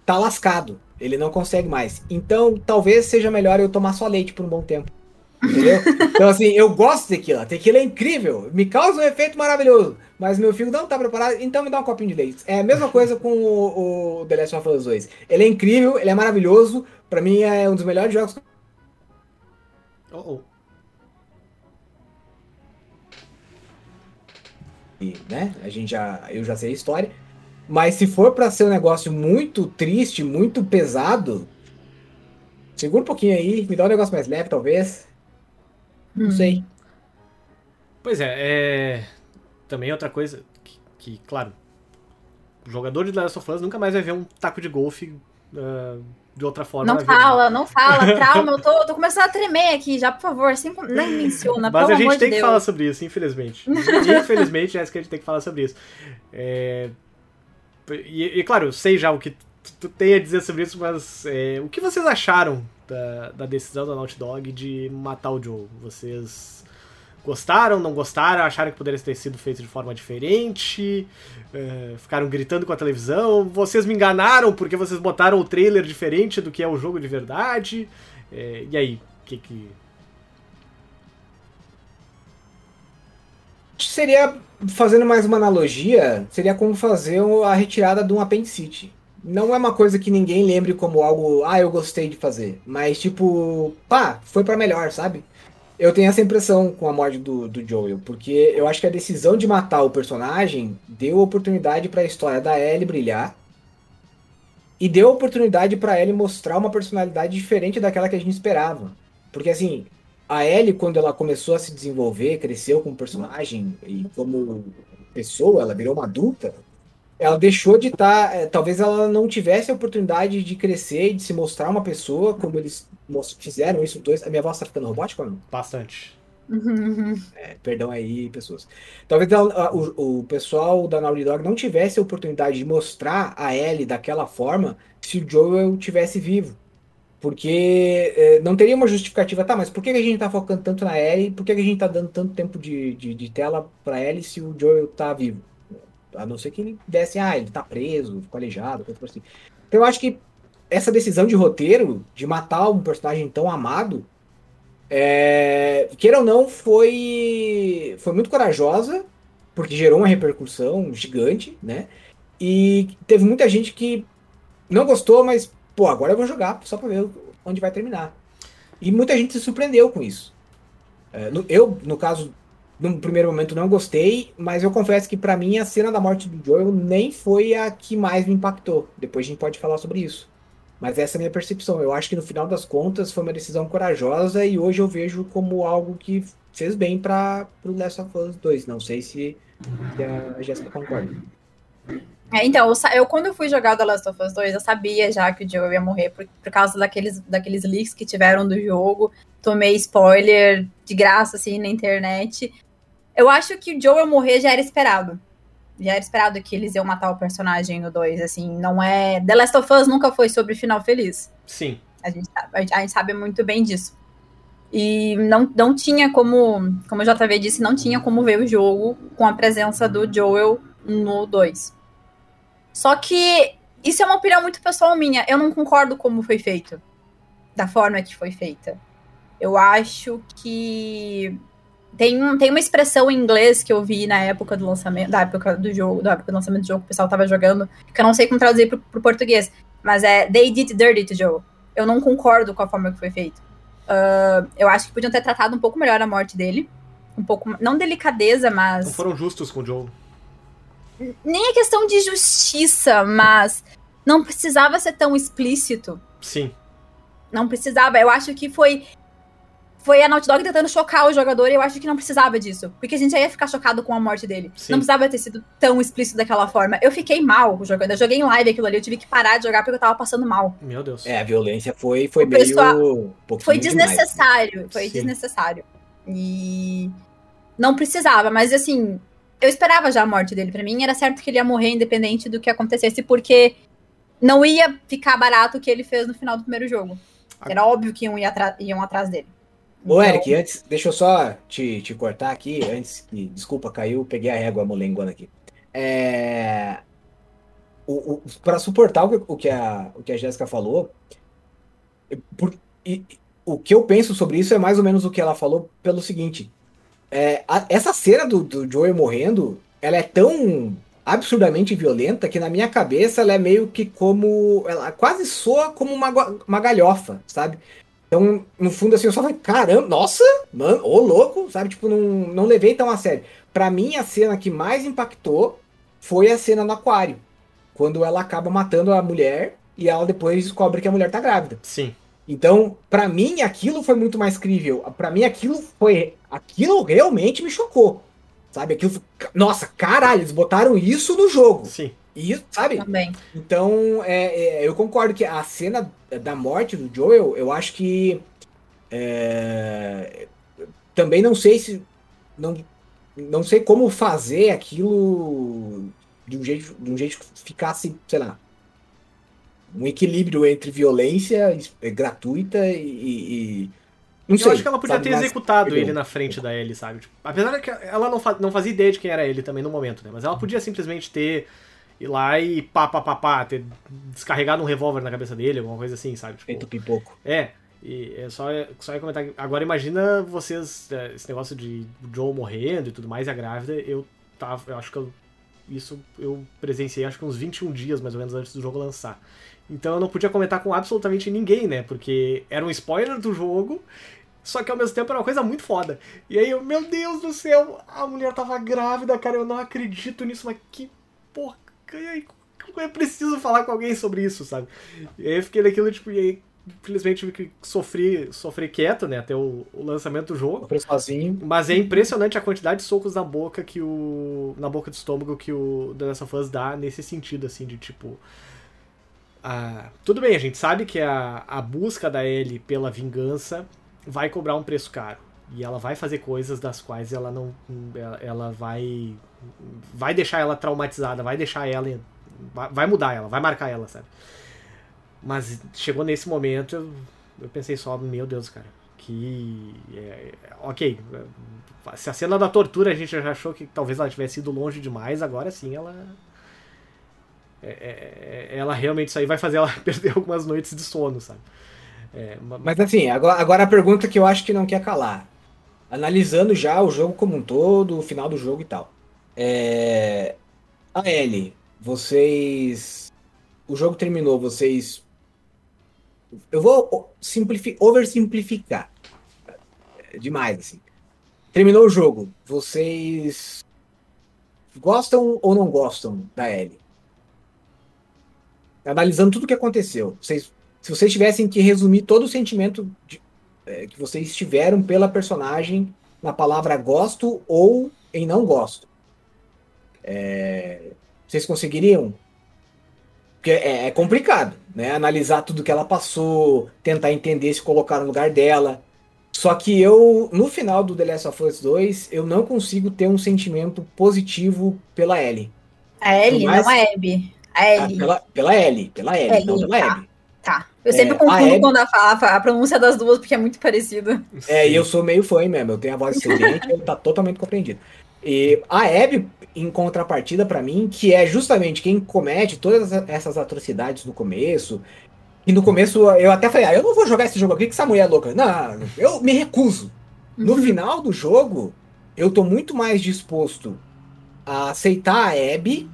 Tá lascado. Ele não consegue mais. Então, talvez seja melhor eu tomar só leite por um bom tempo. Entendeu? [laughs] Então, assim, eu gosto de tequila. Tequila é incrível. Me causa um efeito maravilhoso. Mas meu fígado não tá preparado, então me dá um copinho de leite. É a mesma coisa com o, o The Last of Us 2. Ele é incrível, ele é maravilhoso. Pra mim é um dos melhores jogos Oh, oh. Né? A gente já, eu já sei a história. Mas se for pra ser um negócio muito triste, muito pesado, segura um pouquinho aí, me dá um negócio mais leve, talvez. Não Hum. sei. Pois é, é. Também outra coisa que, que, claro, o jogador de The Last of Us nunca mais vai ver um taco de golfe ah, de outra forma. Não fala, não fala. Trauma, eu tô, tô começando a tremer aqui já, por favor. Sempre, não menciona, Mas a gente tem que falar sobre isso, infelizmente. infelizmente, Jéssica, a gente tem que falar sobre isso. É, E, e, claro, eu sei já o que tu- tu tem a dizer sobre isso, mas é, o que vocês acharam da, da decisão da Naughty Dog de matar o Joe? Vocês gostaram, não gostaram? Acharam que poderia ter sido feito de forma diferente? É, ficaram gritando com a televisão? Vocês me enganaram porque vocês botaram o trailer diferente do que é o jogo de verdade? É, e aí, o que que... Seria, fazendo mais uma analogia, seria como fazer a retirada de um apendicite. Não é uma coisa que ninguém lembre como algo, ah, eu gostei de fazer. Mas, tipo, pá, foi pra melhor, sabe? Eu tenho essa impressão com a morte do, do Joel, porque eu acho que a decisão de matar o personagem deu oportunidade pra história da Ellie brilhar. E deu oportunidade pra Ellie mostrar uma personalidade diferente daquela que a gente esperava. Porque, assim, a Ellie, quando ela começou a se desenvolver, cresceu como personagem e como pessoa, ela virou uma adulta, ela deixou de estar. talvez ela não tivesse a oportunidade de crescer e de se mostrar uma pessoa, como eles fizeram isso dois. A minha voz tá ficando robótica ou não? Bastante. Uhum. É, perdão aí, pessoas. Talvez a- a- o, o pessoal da Naughty Dog não tivesse a oportunidade de mostrar a Ellie daquela forma se o Joel tivesse vivo. Porque é, não teria uma justificativa, tá, mas por que que a gente tá focando tanto na Ellie? Por que que a gente tá dando tanto tempo de, de, de tela pra Ellie se o Joel tá vivo? A não ser que ele desse, ah, ele tá preso, ficou aleijado, coisa assim. Então eu acho que essa decisão de roteiro, de matar um personagem tão amado, é, queira ou não, foi, foi muito corajosa, porque gerou uma repercussão gigante, né? E teve muita gente que não gostou, mas, pô, agora eu vou jogar só pra ver onde vai terminar. E muita gente se surpreendeu com isso. É, eu, no caso, no primeiro momento não gostei, mas eu confesso que pra mim a cena da morte do Joel nem foi a que mais me impactou. Depois a gente pode falar sobre isso. Mas essa é a minha percepção. Eu acho que no final das contas foi uma decisão corajosa e hoje eu vejo como algo que fez bem para o Last of Us 2. Não sei se, se a Jéssica concorda. É, então, eu, eu quando eu fui jogar The Last of Us 2, eu sabia já que o Joel ia morrer por, por causa daqueles, daqueles leaks que tiveram do jogo. Tomei spoiler de graça, assim, na internet. Eu acho que o Joel morrer já era esperado. Já era esperado que eles iam matar o personagem no 2, assim, não é... The Last of Us nunca foi sobre final feliz. Sim. A gente, a gente sabe muito bem disso. E não, não tinha como, como o JV disse, não tinha como ver o jogo com a presença do Joel no 2. Só que isso é uma opinião muito pessoal minha. Eu não concordo como foi feito. Da forma que foi feita. Eu acho que tem, um, tem uma expressão em inglês que eu vi na época do lançamento, da época do jogo, da época do lançamento do jogo que o pessoal tava jogando, que eu não sei como traduzir pro, pro português, mas é They did dirty to Joe. Eu não concordo com a forma que foi feito. Ah, eu acho que podiam ter tratado um pouco melhor a morte dele. Um pouco, não delicadeza, mas Não foram justos com o Joe. nem é questão de justiça, mas não precisava ser tão explícito. Sim. Não precisava. Eu acho que foi. Foi a Naughty Dog tentando chocar o jogador e eu acho que não precisava disso. Porque a gente já ia ficar chocado com a morte dele. Sim. Não precisava ter sido tão explícito daquela forma. Eu fiquei mal jogando. Eu joguei em live aquilo ali. Eu tive que parar de jogar porque eu tava passando mal. Meu Deus. É, a violência foi, foi O meio. pessoal- um pouquinho Foi demais, né? desnecessário. Foi Sim. desnecessário. E. Não precisava, mas assim. Eu esperava já a morte dele. Pra mim era certo que ele ia morrer, independente do que acontecesse, porque não ia ficar barato o que ele fez no final do primeiro jogo. Era óbvio que iam, ir iam atrás dele. Ô, Eric, antes, deixa eu só te, te cortar aqui, antes que, desculpa, caiu, peguei a régua molengona aqui. É, o, o, para suportar o que, o que a, o que a Jéssica falou, por- e- o que eu penso sobre isso é mais ou menos o que ela falou pelo seguinte, é, a- essa cena do, do Joel morrendo, ela é tão absurdamente violenta que na minha cabeça ela é meio que como, ela quase soa como uma, uma galhofa, sabe? Então, no fundo, assim, eu só falei, caramba, nossa, mano, ô louco, sabe? Tipo, não, não levei tão a sério. Pra mim, a cena que mais impactou foi a cena no aquário. Quando ela acaba matando a mulher e ela depois descobre que a mulher tá grávida. Sim. Então, pra mim, aquilo foi muito mais crível. Pra mim, aquilo foi. Aquilo realmente me chocou. Sabe? Aquilo. foi- Nossa, caralho, eles botaram isso no jogo. Sim. E, sabe? Também. Então, é, é, eu concordo que a cena da morte do Joel, eu acho que. é, também não sei se. Não, não sei como fazer aquilo de um jeito, de um jeito que ficasse, sei lá. Um equilíbrio entre violência gratuita e. e- não eu sei. acho que ela podia sabe? ter executado ele na frente da Ellie, sabe? Tipo, apesar de que ela não, fa- não fazia ideia de quem era ele também no momento, né? Mas ela podia simplesmente ter ir lá e pá, pá, pá, pá, ter descarregado um revólver na cabeça dele, alguma coisa assim, sabe? Tipo, Feito pipoco. É, e é só, só ia comentar. Agora imagina vocês, é, esse negócio de Joe morrendo e tudo mais, e a grávida, eu tava. Eu acho que eu, isso eu presenciei acho que uns 21 dias mais ou menos antes do jogo lançar. Então eu não podia comentar com absolutamente ninguém, né? Porque era um spoiler do jogo, só que ao mesmo tempo era uma coisa muito foda. E aí eu, meu Deus do céu, a mulher tava grávida, cara, eu não acredito nisso, mas que porca. Eu preciso falar com alguém sobre isso, sabe? E aí eu fiquei naquilo, tipo, e aí infelizmente tive que sofrer, sofrer quieto, né, até o, o lançamento do jogo. Sozinho. Mas é impressionante a quantidade de socos na boca que o. na boca do estômago que o The Last of Us dá nesse sentido, assim, de tipo. ah, tudo bem, a gente sabe que a, a busca da Ellie pela vingança vai cobrar um preço caro. E ela vai fazer coisas das quais ela não. Ela, vai. Vai deixar ela traumatizada, vai deixar ela. Vai, mudar ela, vai marcar ela, sabe? Mas chegou nesse momento, eu, eu pensei só, meu Deus, cara, que. é, ok, se a cena da tortura a gente já achou que talvez ela tivesse ido longe demais, agora sim ela. é- é- é- ela realmente isso aí vai fazer ela [laughs] perder algumas noites de sono, sabe? É, ma- Mas assim, agora, agora a pergunta que eu acho que não quer calar. Analisando já o jogo como um todo, o final do jogo e tal. É... A Ellie, vocês. O jogo terminou, vocês. Eu vou simplifi... oversimplificar. É Demais, assim. Terminou o jogo. Vocês. Gostam ou não gostam da Ellie? Analisando tudo o que aconteceu. Vocês se vocês tivessem que resumir todo o sentimento de- é, que vocês tiveram pela personagem na palavra gosto ou em não gosto, é, vocês conseguiriam? Porque é, é complicado, né? Analisar tudo que ela passou, tentar entender se colocar no lugar dela. Só que eu, no final do The Last of Us 2, eu não consigo ter um sentimento positivo pela Ellie. A Ellie, Mas- não a Abby. A Ah, Ellie. Pela, pela Ellie, pela Ellie, Ellie, não pela tá. Abby. Tá. Eu sempre É, confundo a Abby- quando a, a, a pronúncia das duas, porque é muito parecida. É, e eu sou meio fã mesmo, eu tenho a voz excelente, ele tá totalmente compreendido. E a Abby, em contrapartida pra mim, que é justamente quem comete todas essas atrocidades no começo, e no começo eu até falei, ah, eu não vou jogar esse jogo aqui que essa mulher é louca. Não, eu me recuso. No final do jogo, eu tô muito mais disposto a aceitar a Abby,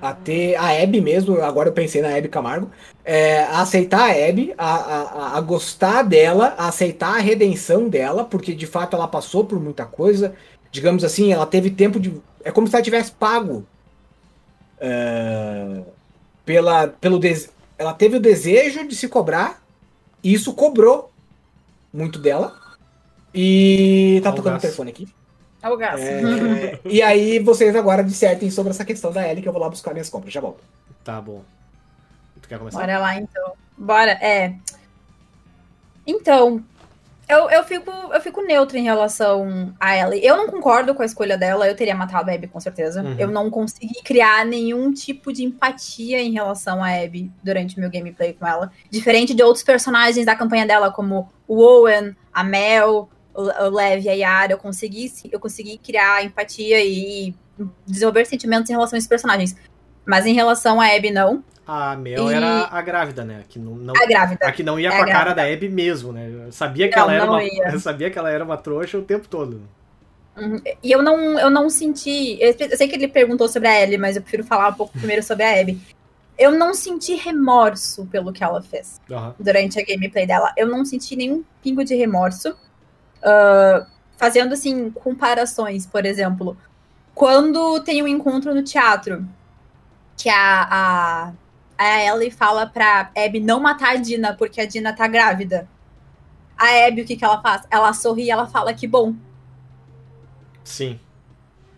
a ter a Abby mesmo, agora eu pensei na Abby Camargo, é, a aceitar a Abby, a, a, a- gostar dela, a aceitar a redenção dela, porque de fato ela passou por muita coisa. Digamos assim, ela teve tempo de. É como se ela tivesse pago é, pela, pelo des... Ela teve o desejo de se cobrar, e isso cobrou muito dela. E tá tocando o telefone aqui. É o gás. É, e aí vocês agora dissertem sobre essa questão da Ellie, que eu vou lá buscar minhas compras. Já volto. Tá bom. Tu quer começar? Bora lá, então. Bora, é. Então, Eu, eu, fico, eu fico neutra em relação a Ellie. Eu não concordo com a escolha dela, eu teria matado a Abby com certeza. Uhum. Eu não consegui criar nenhum tipo de empatia em relação a Abby durante o meu gameplay com ela. Diferente de outros personagens da campanha dela, como o Owen, a Mel, o o Lev e a Yara, eu consegui, eu consegui criar empatia e desenvolver sentimentos em relação a esses personagens. Mas em relação a Abby, não. A Mel E- era a grávida, né? Que não, não, A grávida. a que não ia É com a a cara da Abby mesmo, né? Eu sabia que Não, ela era uma. [laughs] Eu sabia que ela era uma trouxa o tempo todo. E eu não, eu não senti. Eu sei que ele perguntou sobre a Ellie, mas eu prefiro falar um pouco primeiro sobre a Abby. Eu não senti remorso pelo que ela fez Aham. durante a gameplay dela. Eu não senti nenhum pingo de remorso. Ah, fazendo, assim, comparações, por exemplo. Quando tem um encontro no teatro, que a, a, a Ellie fala pra Abby não matar a Dina, porque a Dina tá grávida. A Abby, o que, que ela faz? Ela sorri e ela fala que bom. Sim.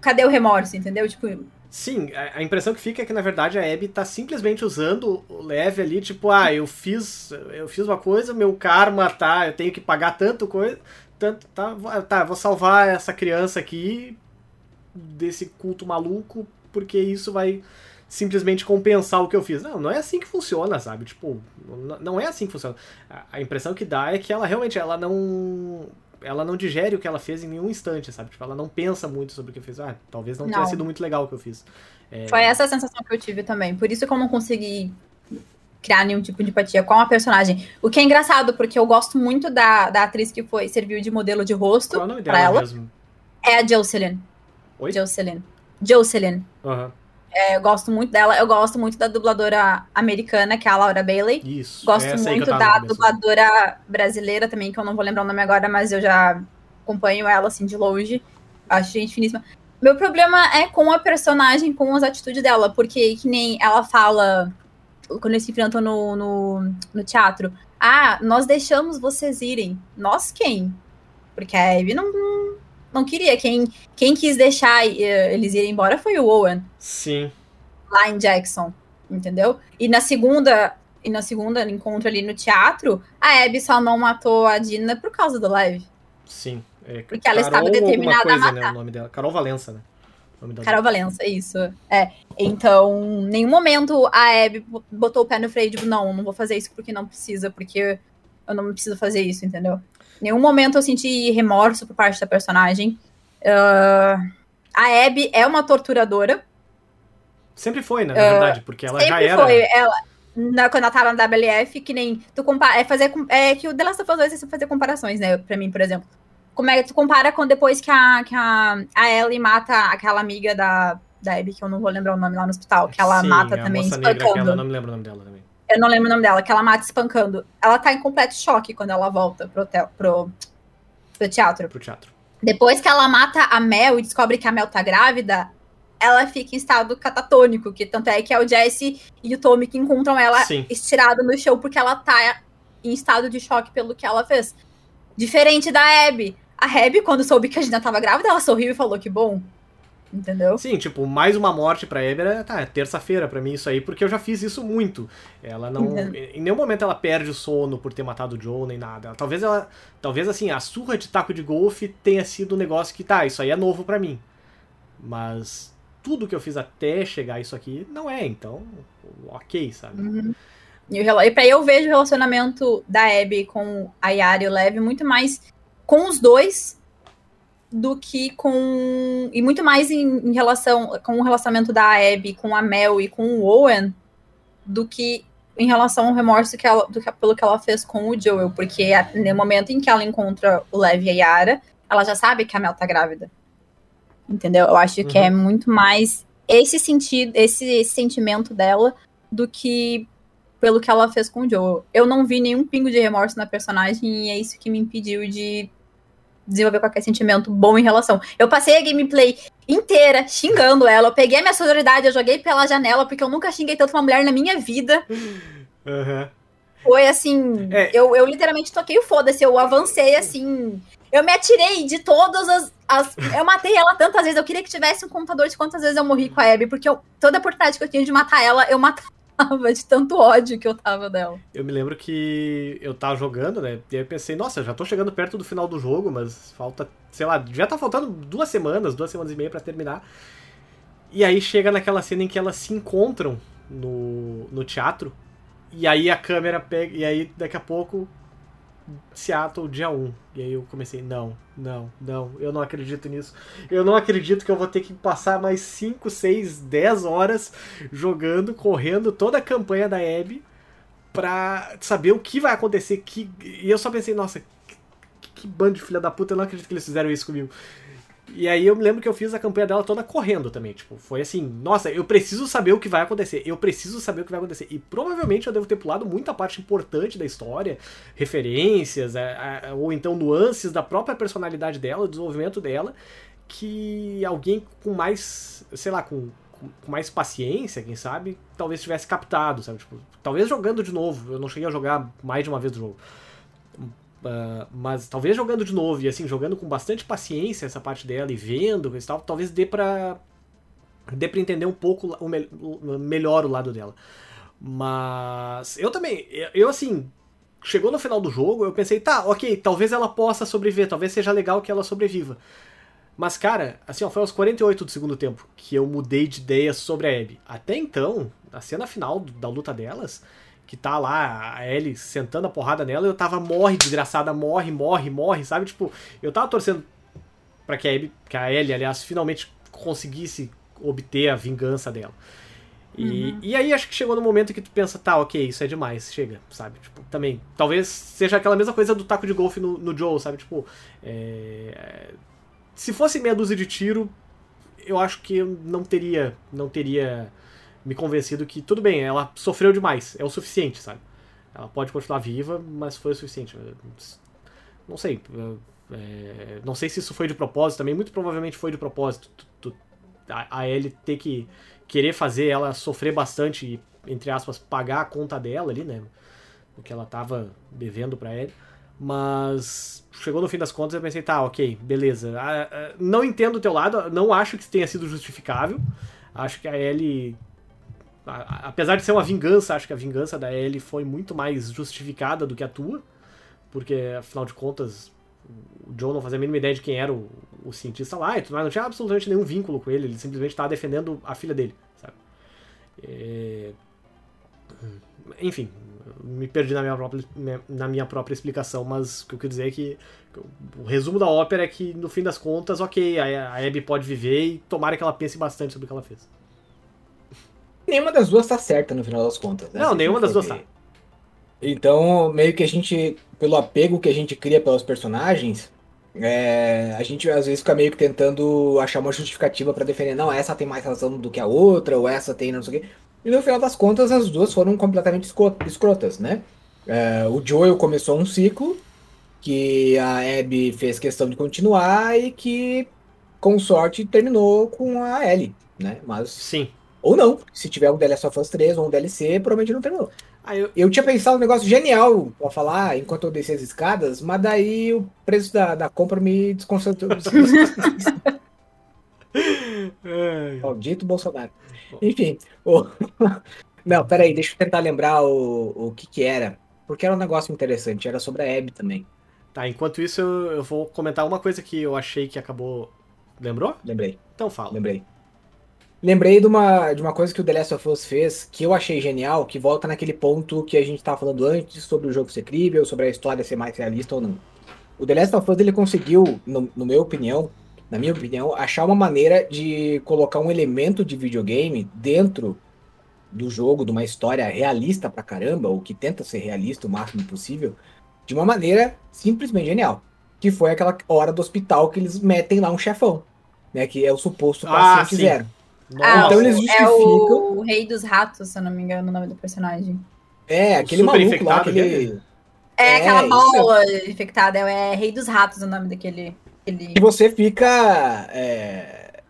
Cadê o remorso, entendeu? Tipo, Sim, a, a impressão que fica é que, na verdade, a Abby tá simplesmente usando o leve ali, tipo, ah, eu fiz. Eu fiz uma coisa, meu karma tá, eu tenho que pagar tanto coisa. Tanto, tá, vou- tá, vou salvar essa criança aqui desse culto maluco, porque isso vai simplesmente compensar o que eu fiz. Não, não é assim que funciona, sabe? Tipo, não é assim que funciona. A, impressão que dá é que ela realmente ela não ela não digere o que ela fez em nenhum instante, sabe? Tipo, ela não pensa muito sobre o que fez. Ah, talvez não, tenha Não. sido muito legal o que eu fiz. É, foi essa a sensação que eu tive também. Por isso que eu não consegui criar nenhum tipo de empatia com a personagem. O que é engraçado, porque eu gosto muito da, da atriz que foi serviu de modelo de rosto Qual é pra ela. mesmo? É a Jocelyn. Oi? Jocelyn. Jocelyn. Aham. É, eu gosto muito dela. Eu gosto muito da dubladora americana, que é a Laura Bailey. Isso. Gosto eu muito da dubladora brasileira também, que eu não vou lembrar o nome agora, mas eu já acompanho ela assim de longe. Acho gente finíssima. Meu problema é com a personagem, com as atitudes dela, porque que nem ela fala quando eles se enfrentam no, no, no teatro. Ah, nós deixamos vocês irem. Nós quem? Porque a Abby não, não, queria. Quem, quem quis deixar eh, eles irem embora foi o Owen Sim. lá em Jackson, entendeu? E na segunda, e na segunda encontro ali no teatro, a Abby só não matou a Dina por causa do live. Sim. É, Porque ela estava determinada a coisa, né, matar. o nome dela. Carol Valença, né? Carol Valença, isso. É. Então, em nenhum momento a Abby botou o pé no freio, tipo, não, não vou fazer isso porque não precisa, porque eu não preciso fazer isso, entendeu? Em nenhum momento eu senti remorso por parte da personagem. Ah, a Abby é uma torturadora. Sempre foi, né? Na verdade, porque ela já era. foi. Ela, na, quando ela tava na WF, que nem tu compara. É fazer. É que o The Last of Us 2 é fazer comparações, né? Pra mim, por exemplo. Como é que tu compara com depois que a, que a, a Ellie mata aquela amiga da, da Abby, que eu não vou lembrar o nome lá no hospital, que ela Sim, mata também espancando. eu não me lembro o nome dela também. Eu não lembro o nome dela, que ela mata espancando. Ela tá em completo choque quando ela volta pro, hotel, pro, pro teatro. Pro teatro. Depois que ela mata a Mel e descobre que a Mel tá grávida, ela fica em estado catatônico, que tanto é que é o Jesse e o Tommy que encontram ela Sim. estirada no chão porque ela tá em estado de choque pelo que ela fez. Diferente da Abby. A Abby, quando soube que a Gina tava grávida, ela sorriu e falou que bom. Entendeu? Sim, tipo, mais uma morte pra Eber é, tá, é terça-feira pra mim isso aí, porque eu já fiz isso muito. Ela não. Uhum. Em nenhum momento ela perde o sono por ter matado o Joe nem nada. Ela- talvez ela. Talvez assim, a surra de taco de golfe tenha sido um negócio que, tá, isso aí é novo pra mim. Mas tudo que eu fiz até chegar a isso aqui não é, então. Ok, sabe? Uhum. E, o e pra eu vejo o relacionamento da Abby com a Yara e o Lev muito mais com os dois do que com. E muito mais em, em relação com o relacionamento da Abby com a Mel e com o Owen do que em relação ao remorso que ela, do que, pelo que ela fez com o Joel. Porque a- no momento em que ela encontra o Lev e a Yara, ela já sabe que a Mel tá grávida. Entendeu? Eu acho que Uhum. é muito mais esse sentido, esse, esse sentimento dela do que pelo que ela fez com o Joel. Eu não vi nenhum pingo de remorso na personagem e é isso que me impediu de desenvolver qualquer sentimento bom em relação. Eu passei a gameplay inteira xingando ela, eu peguei a minha sonoridade, eu joguei pela janela, porque eu nunca xinguei tanto uma mulher na minha vida. Aham. Foi assim, É. eu, eu literalmente toquei o foda-se, eu avancei assim. Eu me atirei de todas as, as- Eu matei ela tantas vezes, eu queria que tivesse um contador de quantas vezes eu morri com a Abby, porque eu- toda oportunidade que eu tinha de matar ela, eu matava de tanto ódio que eu tava dela. Eu me lembro que eu tava jogando, né? E aí eu pensei, nossa, já tô chegando perto do final do jogo, mas falta, sei lá, já tá faltando duas semanas, duas semanas e meia para terminar. E aí chega naquela cena em que elas se encontram no, no teatro. E aí a câmera pega. E aí daqui a pouco. Seattle dia 1. E aí eu comecei, não, não, não, eu não acredito nisso. Eu não acredito que eu vou ter que passar mais 5, 6, 10 horas jogando, correndo toda a campanha da Abby pra saber o que vai acontecer. Que... E eu só pensei, nossa, que, que bando de filha da puta, eu não acredito que eles fizeram isso comigo. E aí eu me lembro que eu fiz a campanha dela toda correndo também. Tipo, foi assim, nossa, eu preciso saber o que vai acontecer. Eu preciso saber o que vai acontecer. E provavelmente eu devo ter pulado muita parte importante da história, referências, a, a, ou então nuances da própria personalidade dela, do desenvolvimento dela, que alguém com mais, sei lá, com, com mais paciência, quem sabe, talvez tivesse captado, sabe? Tipo, talvez jogando de novo. Eu não cheguei a jogar mais de uma vez o jogo. Uh, mas talvez jogando de novo e assim, jogando com bastante paciência essa parte dela e vendo e tal, talvez dê pra, dê pra entender um pouco o, me, o, melhor o lado dela. Mas eu também, eu assim, chegou no final do jogo, eu pensei, tá, ok, talvez ela possa sobreviver, talvez seja legal que ela sobreviva. Mas, cara, assim, ó, foi aos 48 do segundo tempo que eu mudei de ideia sobre a Abby. Até então, a cena final da luta delas, que tá lá, a Ellie sentando a porrada nela, eu tava morre, desgraçada, morre, morre, morre, sabe? Tipo, eu tava torcendo para que a Ellie, que a Ellie, aliás, finalmente conseguisse obter a vingança dela. E, uhum. e aí acho que chegou no momento que tu pensa, tá, ok, isso é demais, chega, sabe? Tipo, também, talvez seja aquela mesma coisa do taco de golfe no, no Joe, sabe? Tipo, é... se fosse meia dúzia de tiro, eu acho que eu não teria, não teria me convencido que tudo bem, ela sofreu demais, é o suficiente, sabe? Ela pode continuar viva, mas foi o suficiente. Não sei. É, não sei se isso foi de propósito também, muito provavelmente foi de propósito. Tu, tu, a, a Ellie ter que querer fazer ela sofrer bastante e, entre aspas, pagar a conta dela ali, né? O que ela tava devendo pra Ellie. Mas chegou no fim das contas eu pensei, tá, ok, beleza. não entendo o teu lado, não acho que tenha sido justificável. Acho que a Ellie apesar de ser uma vingança, acho que a vingança da Ellie foi muito mais justificada do que a tua, porque afinal de contas o Joe não fazia a mínima ideia de quem era o, o cientista lá, e não tinha absolutamente nenhum vínculo com ele, ele simplesmente estava defendendo a filha dele, sabe? É... Enfim, me perdi na minha, própria, na minha própria explicação, mas o que eu quero dizer é que o resumo da ópera é que, no fim das contas, ok, a, a Abby pode viver e tomara que ela pense bastante sobre o que ela fez nenhuma das duas tá certa no final das contas. Né? Não, nenhuma das duas tá. Então, meio que a gente, pelo apego que a gente cria pelos personagens, é, a gente às vezes fica meio que tentando achar uma justificativa para defender, não, essa tem mais razão do que a outra, ou essa tem não sei o quê. E no final das contas, as duas foram completamente escrotas, né? É, o Joel começou um ciclo que a Abby fez questão de continuar e que, com sorte, terminou com a Ellie, né? Mas Sim. Ou não. Se tiver um The Last of Us 3 ou um DLC, provavelmente não terminou. Ah, eu... eu tinha pensado um negócio genial pra falar enquanto eu descia as escadas, mas daí o preço da, da compra me desconcertou. [laughs] [laughs] Maldito Bolsonaro. Enfim. O... [laughs] Não, peraí, deixa eu tentar lembrar o, o que que era. Porque era um negócio interessante, era sobre a Abby também. Tá, enquanto isso eu, eu vou comentar uma coisa que eu achei que acabou. Lembrou? Lembrei. Então fala. Lembrei. Lembrei de uma, de uma coisa que o The Last of Us fez, que eu achei genial, que volta naquele ponto que a gente estava falando antes, sobre o jogo ser crível, sobre a história ser mais realista ou não. O The Last of Us, ele conseguiu, no, no meu opinião, na minha opinião, achar uma maneira de colocar um elemento de videogame dentro do jogo, de uma história realista pra caramba, ou que tenta ser realista o máximo possível, de uma maneira simplesmente genial. Que foi aquela hora do hospital que eles metem lá um chefão, né? Que é o suposto paciente ah, zero. Ah, então eles justificam. É o Rei dos Ratos, se eu não me engano, o nome do personagem. É, aquele Super maluco lá, aquele. É, é aquela bola isso. infectada, é, é Rei dos Ratos o nome daquele. Aquele... E você fica é,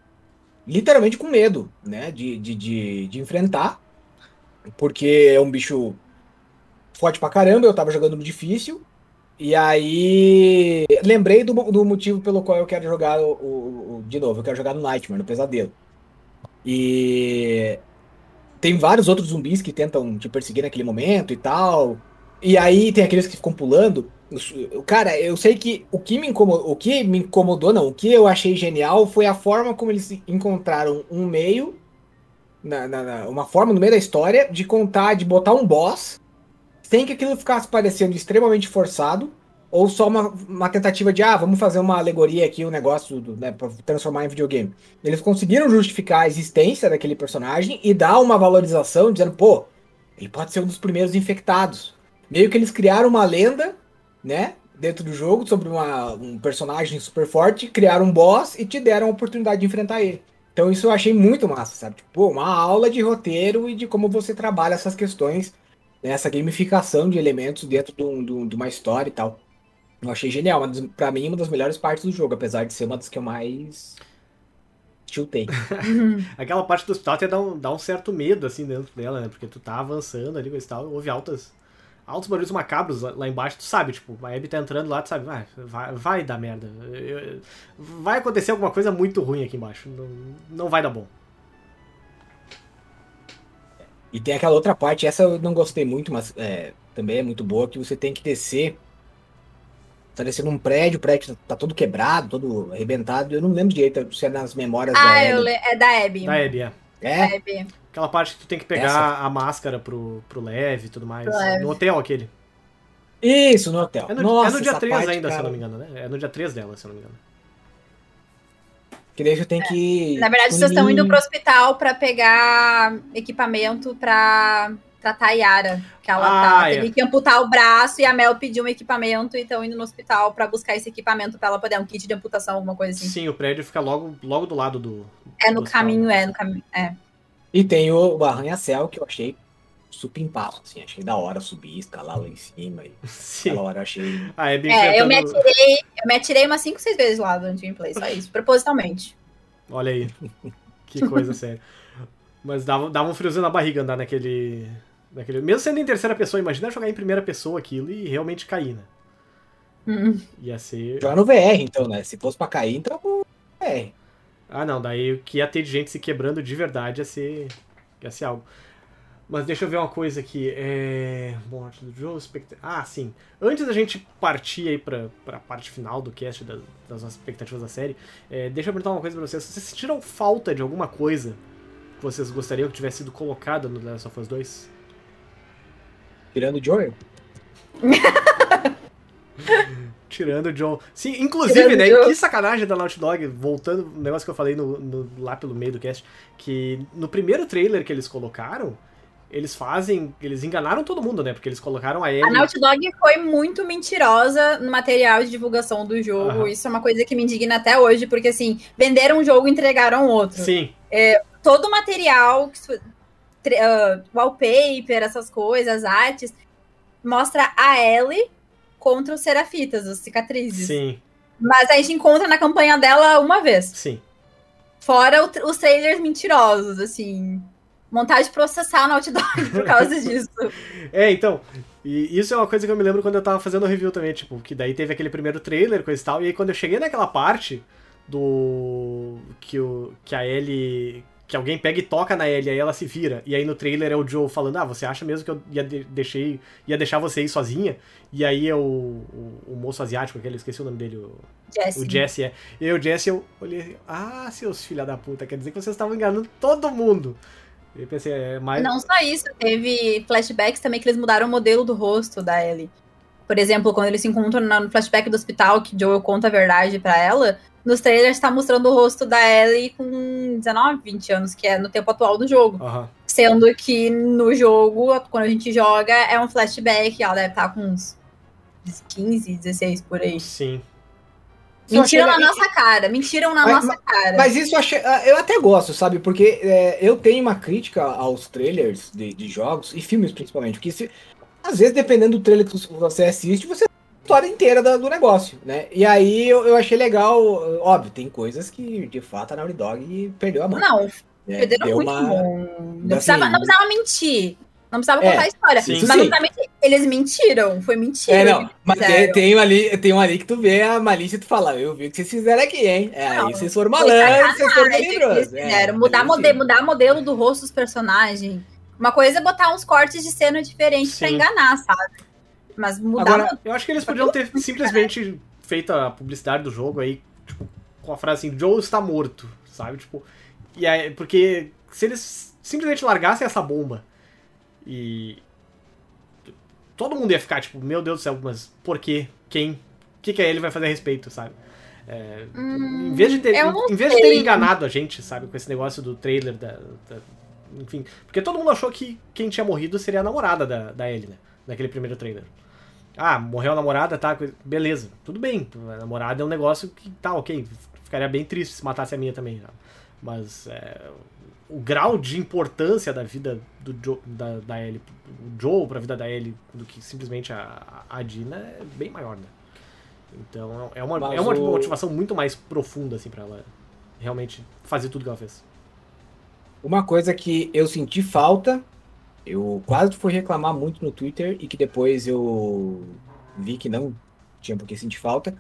literalmente com medo, né? De, de, de, de, enfrentar. Porque é um bicho forte pra caramba, eu tava jogando no difícil. E aí. Lembrei do, do motivo pelo qual eu quero jogar o, o, o, de novo, eu quero jogar no Nightmare, no pesadelo. E tem vários outros zumbis que tentam te perseguir naquele momento e tal. E aí tem aqueles que ficam pulando. Cara, eu sei que o que me incomodou, o que me incomodou, não, o que eu achei genial foi a forma como eles encontraram um meio, na, na- na- uma forma no meio da história de contar, de botar um boss, sem que aquilo ficasse parecendo extremamente forçado, ou só uma, uma tentativa de, ah, vamos fazer uma alegoria aqui, um negócio, do, né, pra transformar em videogame. Eles conseguiram justificar a existência daquele personagem e dar uma valorização, dizendo, pô, ele pode ser um dos primeiros infectados. Meio que eles criaram uma lenda, né, dentro do jogo, sobre uma- um personagem super forte, criaram um boss e te deram a oportunidade de enfrentar ele. Então isso eu achei muito massa, sabe? Tipo, uma aula de roteiro e de como você trabalha essas questões, né, essa gamificação de elementos dentro de, de um- de uma história e tal. Eu achei genial, uma das- pra mim, uma das melhores partes do jogo, apesar de ser uma das que eu mais tiltei. [laughs] Aquela parte do hospital até dá um, dá um certo medo, assim, dentro dela, né? Porque tu tá avançando ali com esse tal, houve altas. Altos barulhos macabros lá, embaixo, tu sabe, tipo, a Abby tá entrando lá, tu sabe, vai, vai, vai dar merda. Eu- vai acontecer alguma coisa muito ruim aqui embaixo. Não, não vai dar bom. E tem aquela outra parte, essa eu não gostei muito, mas é, também é muito boa, que você tem que descer. Tá descendo um prédio, o prédio tá todo quebrado, todo arrebentado. Eu não lembro direito se é nas memórias da Ah, eu le... é da Abby. Da Abby, é. É? Abby. Aquela parte que tu tem que pegar Essa. a máscara pro, pro leve e tudo mais. Leve. No hotel aquele. Isso, no hotel. É no, Nossa, é no dia essa 3 parte, ainda, se eu cara, não me engano, né? É no dia 3 dela, se eu não me engano. Que daí você tem que. Na verdade, vocês estão indo pro hospital pra pegar equipamento pra tratar a Yara. Que ela Ah, tá, é. teve que amputar o braço e a Mel pediu um equipamento e estão indo no hospital pra buscar esse equipamento pra ela poder um kit de amputação, alguma coisa assim. Sim, o prédio fica logo, logo do lado do. É no do hospital. caminho, é no caminho. É. E tem o, o arranha-céu que eu achei super impacto, assim. Achei da hora subir, escalar lá em cima. E [laughs] Sim. aquela hora eu achei. A Abby É, eu me atirei, eu me atirei umas 5, 6 vezes lá durante o gameplay, só isso, propositalmente. Olha aí. Que coisa [laughs] séria. Mas dava, dava um friozinho na barriga andar naquele. Naquele. Mesmo sendo em terceira pessoa, imagina jogar em primeira pessoa aquilo e realmente cair, né? Hum. Ia ser. Jogar no VR, então, né? Se fosse pra cair, então no VR. Ah, não, daí o que ia ter de gente se quebrando de verdade ia ser. ia ser algo. Mas deixa eu ver uma coisa aqui. É. Morte do Joe, expect... Ah, sim. Antes da gente partir aí pra, pra parte final do cast das, das nossas expectativas da série, é, deixa eu perguntar uma coisa pra vocês. Vocês sentiram falta de alguma coisa que vocês gostariam que tivesse sido colocada no The Last of Us 2? Tirando o Joel. [laughs] Tirando o John. Sim, inclusive, Tirando né? Que sacanagem da Naughty Dog, voltando no negócio que eu falei no, no- lá pelo meio do cast, que no primeiro trailer que eles colocaram, eles fazem. Eles enganaram todo mundo, né? Porque eles colocaram a Ellie. A Naughty Dog foi muito mentirosa no material de divulgação do jogo. Aham. Isso é uma coisa que me indigna até hoje, porque assim, venderam um jogo e entregaram outro. Sim, Todo o material, ah, wallpaper, essas coisas, artes, mostra a Ellie contra os Serafitas, os cicatrizes. sim, Mas a gente encontra na campanha dela uma vez. sim. Fora o os trailers mentirosos, assim. Vontade de processar Naughty Dog por [laughs] causa disso. É, então. E isso é uma coisa que eu me lembro quando eu tava fazendo o review também, tipo, que daí teve aquele primeiro trailer, coisa e tal, e aí quando eu cheguei naquela parte do. que, o, que a Ellie. Que alguém pega e toca na Ellie, aí ela se vira, e aí no trailer é o Joe falando, ah, você acha mesmo que eu ia, de- deixei, ia deixar você ir sozinha? E aí é o, o, o moço asiático, aquele, eu esqueci o nome dele, o, Jesse. o Jesse é. E aí o Jesse eu olhei ah, seus filha da puta, quer dizer que vocês estavam enganando todo mundo. E eu pensei, é mais. Não só isso, teve flashbacks também que eles mudaram o modelo do rosto da Ellie. Por exemplo, quando eles se encontram no flashback do hospital, que Joel conta a verdade pra ela, nos trailers tá mostrando o rosto da Ellie com 19, 20 anos, que é no tempo atual do jogo. Aham. Sendo que no jogo, quando a gente joga, é um flashback, ela deve estar com uns 15, 16 por aí. Sim. Mentiram na nossa cara, mentiram na Mas- nossa cara. Mas isso eu, achei, ah, eu até gosto, sabe? Porque é, eu tenho uma crítica aos trailers de, de jogos e filmes principalmente. Porque se, às vezes, dependendo do trailer que você assiste, você história inteira da- do negócio, né? E aí eu, eu achei legal, óbvio, tem coisas que de fato a Naughty Dog perdeu a mão. Não, né? perderam Deu muito uma-. Não assim, precisava, não precisava mentir. Não precisava É, contar a história. sim, mas sim. não precisava mentir. Eles mentiram, foi mentira. É, não, mas tem, tem, um ali, tem um ali que tu vê a malícia e tu fala, eu vi o que vocês fizeram aqui, hein? É, Não, aí vocês foram malandros, vocês foram melindrosos. fizeram. É, mudar, aí mode, sim. mudar modelo do rosto dos personagens. Uma coisa é botar uns cortes de cena diferentes pra Sim. enganar, sabe? Mas mudar Agora, Eu acho que eles podiam ter simplesmente feito a publicidade do jogo aí, tipo, com a frase assim, Joe está morto, sabe? Tipo, e aí, porque se eles simplesmente largassem essa bomba e todo mundo ia ficar tipo, meu Deus do céu, mas por quê? Quem? O que, que ele vai fazer a respeito, sabe? É, em vez de ter, não em vez de ter enganado a gente, sabe, com esse negócio do trailer da, da- enfim, porque todo mundo achou que quem tinha morrido seria a namorada da, da Ellie, né? Naquele primeiro trailer. Ah, morreu a namorada, tá? Beleza, tudo bem. A namorada é um negócio que tá ok. Ficaria bem triste se matasse a minha também. né? Mas é, o grau de importância da vida do Joe, da, da Ellie, o Joe pra vida da Ellie, do que simplesmente a, a Dina é bem maior, né? Então é uma, Mas é uma o- motivação muito mais profunda, assim, pra ela realmente fazer tudo que ela fez. Uma coisa que eu senti falta, eu quase fui reclamar muito no Twitter e que depois eu vi que não tinha por que sentir falta,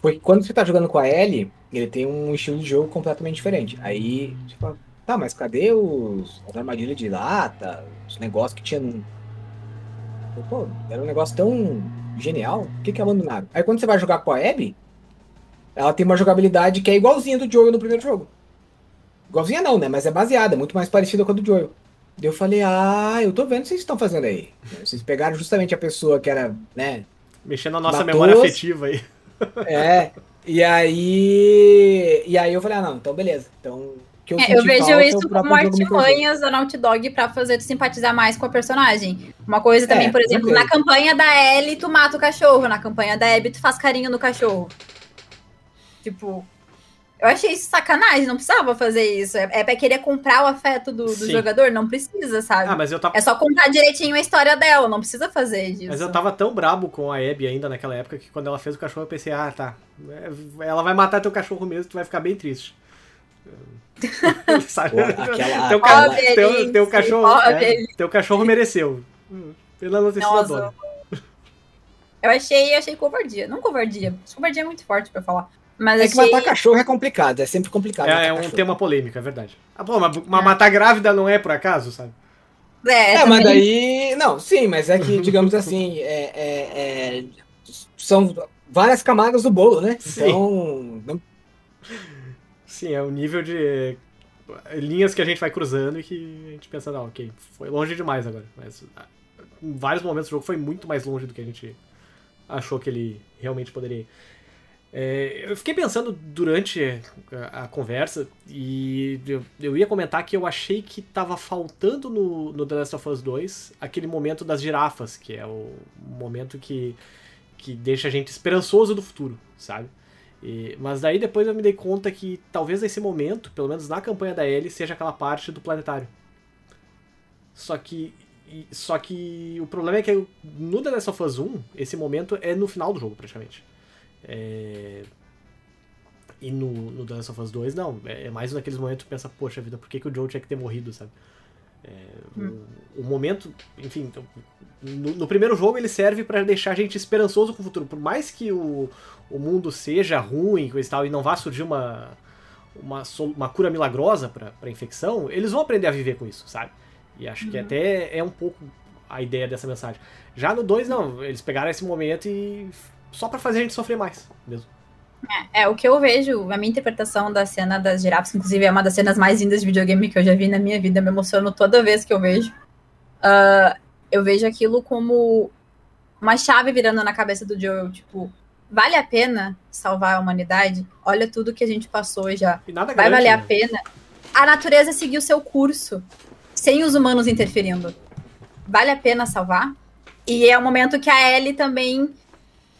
foi que quando você tá jogando com a Ellie, ele tem um estilo de jogo completamente diferente. Aí você fala, tá, mas cadê os, as armadilhas de lata, os negócios que tinha. Pô, era um negócio tão genial, por que que abandonaram? Aí quando você vai jogar com a Abby, ela tem uma jogabilidade que é igualzinha do Joel no primeiro jogo. Igualzinha não, né? Mas é baseada, é muito mais parecida com a do Joel. Daí eu falei, ah, eu tô vendo o que vocês estão fazendo aí. Vocês pegaram justamente a pessoa que era, né? Mexendo na nossa memória afetiva aí. [laughs] É. E aí. E aí eu falei, ah, não, então beleza. Então. o Que eu, É, eu vejo falta, isso como artimanhas da Naughty Dog pra fazer tu simpatizar mais com a personagem. Uma coisa também, É, por exemplo, na campanha da Ellie, tu mata o cachorro. Na campanha da Abby, tu faz carinho no cachorro. Tipo, eu achei isso sacanagem, não precisava fazer isso. É, é pra querer comprar o afeto do, do jogador? Não precisa, sabe? Ah, mas eu tava. É só contar direitinho a história dela, não precisa fazer disso. Mas eu tava tão brabo com a Abby ainda naquela época que quando ela fez o cachorro eu pensei, ah, tá. é, Ela vai matar teu cachorro mesmo, tu vai ficar bem triste. [laughs] Sabe? Pô, aquela- teu, ca- teu, teu cachorro. é, teu cachorro mereceu. Hum, Pela não ter sido a Nossa. dona. Eu achei, achei covardia. Não covardia. Covardia é muito forte pra falar. Mas É que achei... matar cachorro é complicado, é sempre complicado. É, é um cachorro. tema polêmico, é verdade. Ah, pô, mas, mas matar grávida não é por acaso, sabe? É, É, mas daí. Não, sim, mas é que, [laughs] digamos assim, é, é- é- são várias camadas do bolo, né? Sim. Então. não- Sim, é o nível de linhas que a gente vai cruzando e que a gente pensa, não, ok, foi longe demais agora. Mas ah, em vários momentos o jogo foi muito mais longe do que a gente achou que ele realmente poderia ir. É, eu fiquei pensando durante a, a conversa e eu, eu ia comentar que eu achei que tava faltando no, no The Last of Us 2 aquele momento das girafas, que é o momento que, que deixa a gente esperançoso do futuro, sabe? E- mas daí depois eu me dei conta que talvez esse momento, pelo menos na campanha da Ellie, seja aquela parte do planetário. Só que. Só que o problema é que no The Last of Us 1, esse momento é no final do jogo, praticamente. É, E no, no The Last of Us 2, não. É é mais naqueles momentos que tu pensa, poxa vida, por que, que o Joe tinha que ter morrido, sabe? É, o, o momento, enfim, então, no, no primeiro jogo ele serve pra deixar a gente esperançoso com o futuro. Por mais que o, o mundo seja ruim e tal, e não vá surgir uma, uma, uma cura milagrosa pra, pra infecção, eles vão aprender a viver com isso, sabe? E acho que até é um pouco a ideia dessa mensagem. Já no 2, não, eles pegaram esse momento e. só pra fazer a gente sofrer mais mesmo. É, o que eu vejo, a minha interpretação da cena das girafas, inclusive é uma das cenas mais lindas de videogame que eu já vi na minha vida, me emociono toda vez que eu vejo. Ah, eu vejo aquilo como uma chave virando na cabeça do Joel, tipo, vale a pena salvar a humanidade? Olha tudo que a gente passou já. Nada Vai garante, valer a né? pena? A natureza seguiu seu curso, sem os humanos interferindo. Vale a pena salvar? E é o momento que a Ellie também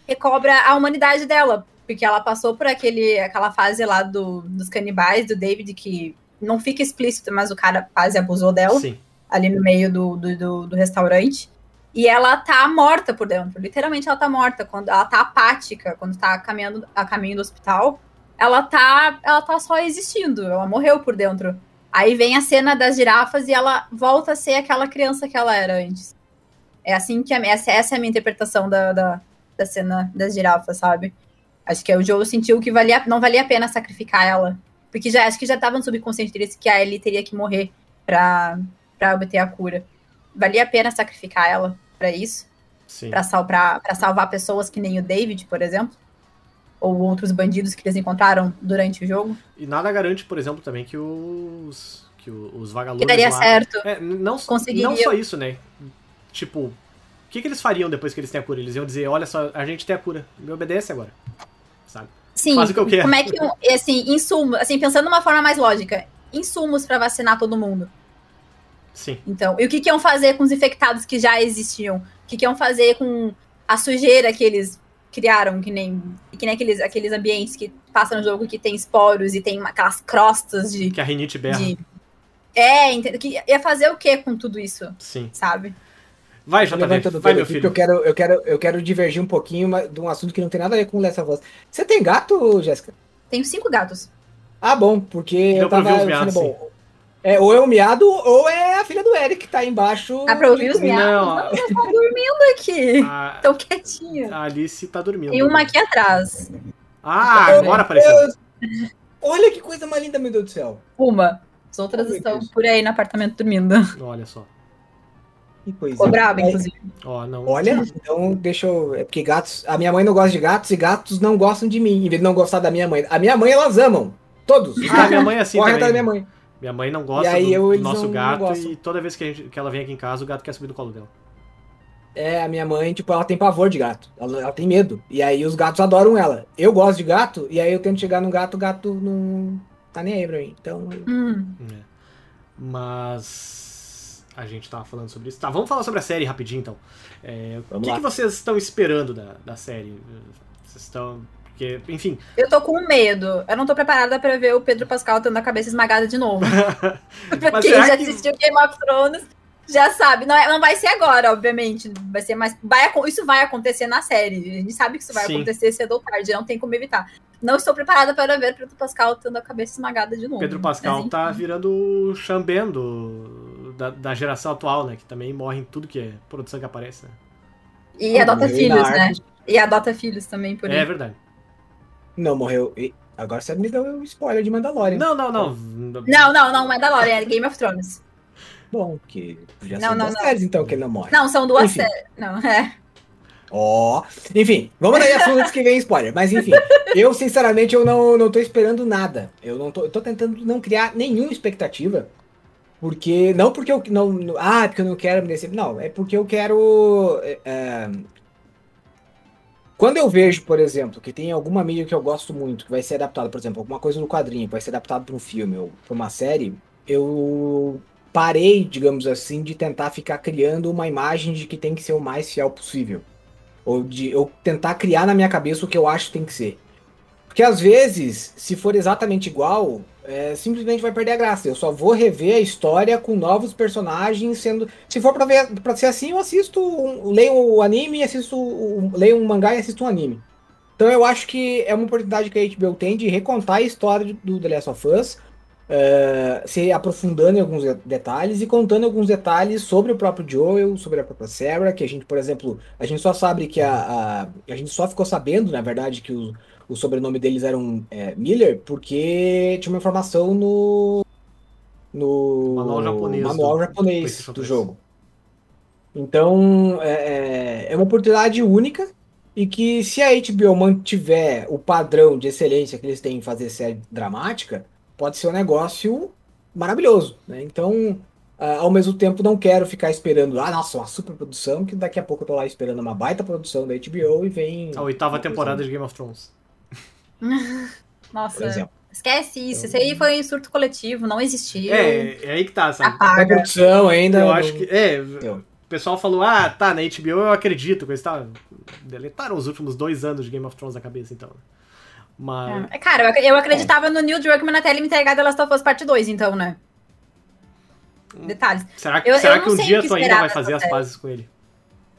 recobra a humanidade dela, porque ela passou por aquele, aquela fase lá do, dos canibais, do David, que não fica explícito, mas o cara quase abusou dela Sim. ali no meio do, do, do- do restaurante. E ela tá morta por dentro. Literalmente ela tá morta. Quando ela tá apática, quando tá caminhando a caminho do hospital, ela tá, ela tá só existindo. Ela morreu por dentro. Aí vem a cena das girafas e ela volta a ser aquela criança que ela era antes. É assim que a, essa, essa é a minha interpretação da, da, da cena das girafas, sabe? Acho que o Joe sentiu que valia, não valia a pena sacrificar ela. Porque já acho que já tava no subconsciente deles que a Ellie teria que morrer pra, pra obter a cura. Valia a pena sacrificar ela pra isso? Sim. Pra, sal, pra, pra salvar pessoas que nem o David, por exemplo? Ou outros bandidos que eles encontraram durante o jogo? E nada garante, por exemplo, também que os. que os vagalumes. Que daria lá- certo. É, não, não só isso, né? Tipo, o que, que eles fariam depois que eles têm a cura? Eles iam dizer: olha só, a gente tem a cura, me obedece agora. Sabe? Sim, Faz o que eu quero. como é que, assim, insumo, assim, pensando de uma forma mais lógica, insumos pra vacinar todo mundo. Sim. Então, e o que, que iam fazer com os infectados que já existiam? O que, que iam fazer com a sujeira que eles criaram, que nem, que nem aqueles, aqueles ambientes que passam no jogo que tem esporos e tem aquelas crostas de. Que a rinite berra. de- É, entendeu? Que ia fazer o que com tudo isso, Sim. sabe? Vai, JV, levantando vai, meu aqui, filho. eu quero, eu, quero, eu quero divergir um pouquinho de um assunto que não tem nada a ver com Last of Us. Você tem gato, Jéssica? Tenho cinco gatos. Ah, bom, porque Deu eu pra tava ouvir os miados, achando bom. É, ou é o miado, ou é a filha do Eric que tá aí embaixo. Dá pra ouvir os miados? Não, Não, a, eu tô dormindo aqui. a- [laughs] Tô quietinha. a Alice tá dormindo. Tem uma aqui atrás. Ah, agora apareceu. Deus! Olha que coisa mais linda, meu Deus do céu. Uma. As outras Oh, estão Deus. por aí no apartamento dormindo. Olha só. Que coisa. Ficou inclusive. Ó, não. Olha, então deixa eu. É porque gatos. A minha mãe não gosta de gatos e gatos não gostam de mim, em vez de não gostar da minha mãe. A minha mãe elas amam. Todos. Ah, minha mãe é assim Corre também. atrás da minha mãe. Minha mãe não gosta E aí do, eu- do nosso não- não gato gostam. e toda vez que, a gente- que ela vem aqui em casa, o gato quer subir no colo dela. É, a minha mãe, tipo, ela tem pavor de gato. Ela, ela tem medo. E aí os gatos adoram ela. Eu gosto de gato, e aí eu tento chegar no gato, o gato não tá nem aí pra mim. Então. Hum. É. Mas a gente tava falando sobre isso. Tá, vamos falar sobre a série rapidinho então. É, o que, que vocês estão esperando da, da série? Vocês estão. Porque, enfim, Eu tô com medo. Eu não tô preparada pra ver o Pedro Pascal tendo a cabeça esmagada de novo. [laughs] Mas quem já que- assistiu Game of Thrones já sabe. Não, é- não vai ser agora, obviamente. Vai ser mais. Vai, isso vai acontecer na série. A gente sabe que isso vai Sim. acontecer cedo ou tarde. Não tem como evitar. Não estou preparada para ver Pedro Pascal tendo a cabeça esmagada de novo. Pedro Pascal Mas, tá virando o Xambém do, da, da geração atual, né? Que também morre em tudo que é produção que aparece. né? E adota filhos, né? E adota filhos também por aí. É verdade. Não, morreu. E agora você me deu um spoiler de Mandalorian. Não, não, não. Não, não, não, Mandalorian, é Game of Thrones. Bom, que já Não, são não, duas não. séries, então, que ele não morre. Não, são duas séries. Não, é. Ó. Enfim, vamos daí assunto antes que vem spoiler. Mas enfim, eu sinceramente eu não, não tô esperando nada. Eu não tô, eu tô tentando não criar nenhuma expectativa. Porque. Não porque eu não. não- ah, porque eu não quero me decepcionar. Não, é porque eu quero. é, é, quando eu vejo, por exemplo, que tem alguma mídia que eu gosto muito, que vai ser adaptada, por exemplo, alguma coisa no quadrinho, que vai ser adaptado para um filme ou para uma série, eu parei, digamos assim, de tentar ficar criando uma imagem de que tem que ser o mais fiel possível. Ou de eu tentar criar na minha cabeça o que eu acho que tem que ser. Porque às vezes, se for exatamente igual, é, simplesmente vai perder a graça. Eu só vou rever a história com novos personagens sendo. Se for pra, ver, pra ser assim, eu assisto. Um, leio o anime e assisto. Um, leio um mangá e assisto um anime. Então eu acho que é uma oportunidade que a HBO tem de recontar a história do The Last of Us, eh, se aprofundando em alguns de- detalhes e contando alguns detalhes sobre o próprio Joel, sobre a própria Sarah, que a gente, por exemplo, a gente só sabe que a, a, a gente só ficou sabendo, na verdade, que o, o sobrenome deles eram é, Miller, porque tinha uma informação no no Manual japonês manual do- japonês do 3. jogo. Então é, é, é uma oportunidade única e que se a HBO mantiver o padrão de excelência que eles têm em fazer série dramática, pode ser um negócio maravilhoso, né? Então, ao mesmo tempo, não quero ficar esperando, ah, nossa, uma super produção, que daqui a pouco eu tô lá esperando uma baita produção da HBO e vem. A oitava temporada de Game of Thrones. [laughs] Nossa, Por exemplo. esquece isso. Isso aí foi um surto coletivo, não existiu. É, é aí que tá, sabe? A Apaga. produção ainda. Eu não- acho que. É, Eu- o pessoal falou, ah, tá, na HBO eu acredito, coisa tal. Deletaram os últimos dois anos de Game of Thrones da cabeça, então. Mas. É, Cara, eu ac- eu acreditava no Neil Druckmann até ele me entregar The Last of Us Parte 2, então, né? Detalhes. Será, que- eu- será eu que um dia tu ainda vai fazer as pazes com ele?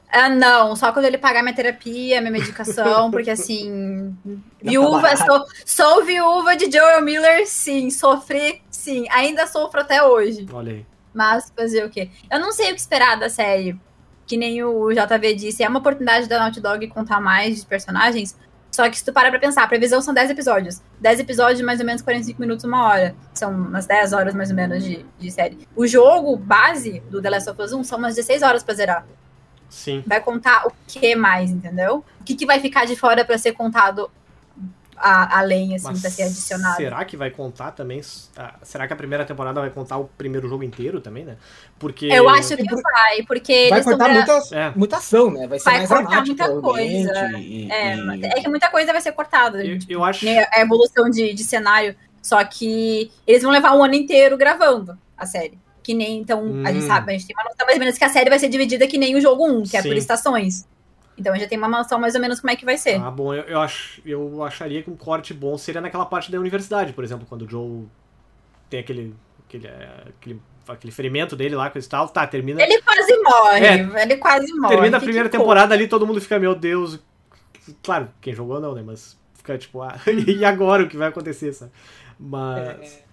Ah, não, só quando ele pagar minha terapia, minha medicação, [laughs] porque assim. Viúva, sou, sou viúva de Joel Miller, sim. Sofri, sim. Ainda sofro até hoje. Olha aí. Mas fazer o quê? Eu não sei o que esperar da série. que nem o JV disse, é uma oportunidade da Naughty Dog contar mais de personagens. Só que se tu parar pra pensar, a previsão são 10 episódios. 10 episódios de mais ou menos 45 minutos, uma hora. São umas 10 horas mais ou menos de, de série. O jogo base do The Last of Us 1 são umas 16 horas pra zerar. Sim. Vai contar o que mais, entendeu? O que, que vai ficar de fora pra ser contado a- além, assim, Mas pra ser adicionado. será que vai contar também? será que a primeira temporada vai contar o primeiro jogo inteiro também, né? Porque. Eu acho que vai, porque Vai cortar muita, É. muita ação, né? Vai ser Vai mais cortar muita coisa. e- É, e- é que muita coisa vai ser cortada. Eu, tipo, eu acho. nem a evolução de, de cenário. Só que eles vão levar um ano inteiro gravando a série. Que nem, então, a gente Hum. sabe, a gente tem uma noção mais ou menos que a série vai ser dividida que nem o jogo 1, que é Sim. por estações. Então a gente já tem uma noção mais ou menos como é que vai ser. Ah, bom, eu, eu, acho, eu acharia que um corte bom seria naquela parte da universidade, por exemplo, quando o Joe tem aquele. aquele, é, aquele, aquele ferimento dele lá com esse tal, tá, termina. Ele quase morre, É, ele quase morre. termina a primeira temporada ali, todo mundo fica, meu Deus. Claro, quem jogou não, né? Mas fica tipo, ah, [laughs] e agora o que vai acontecer, sabe? Mas.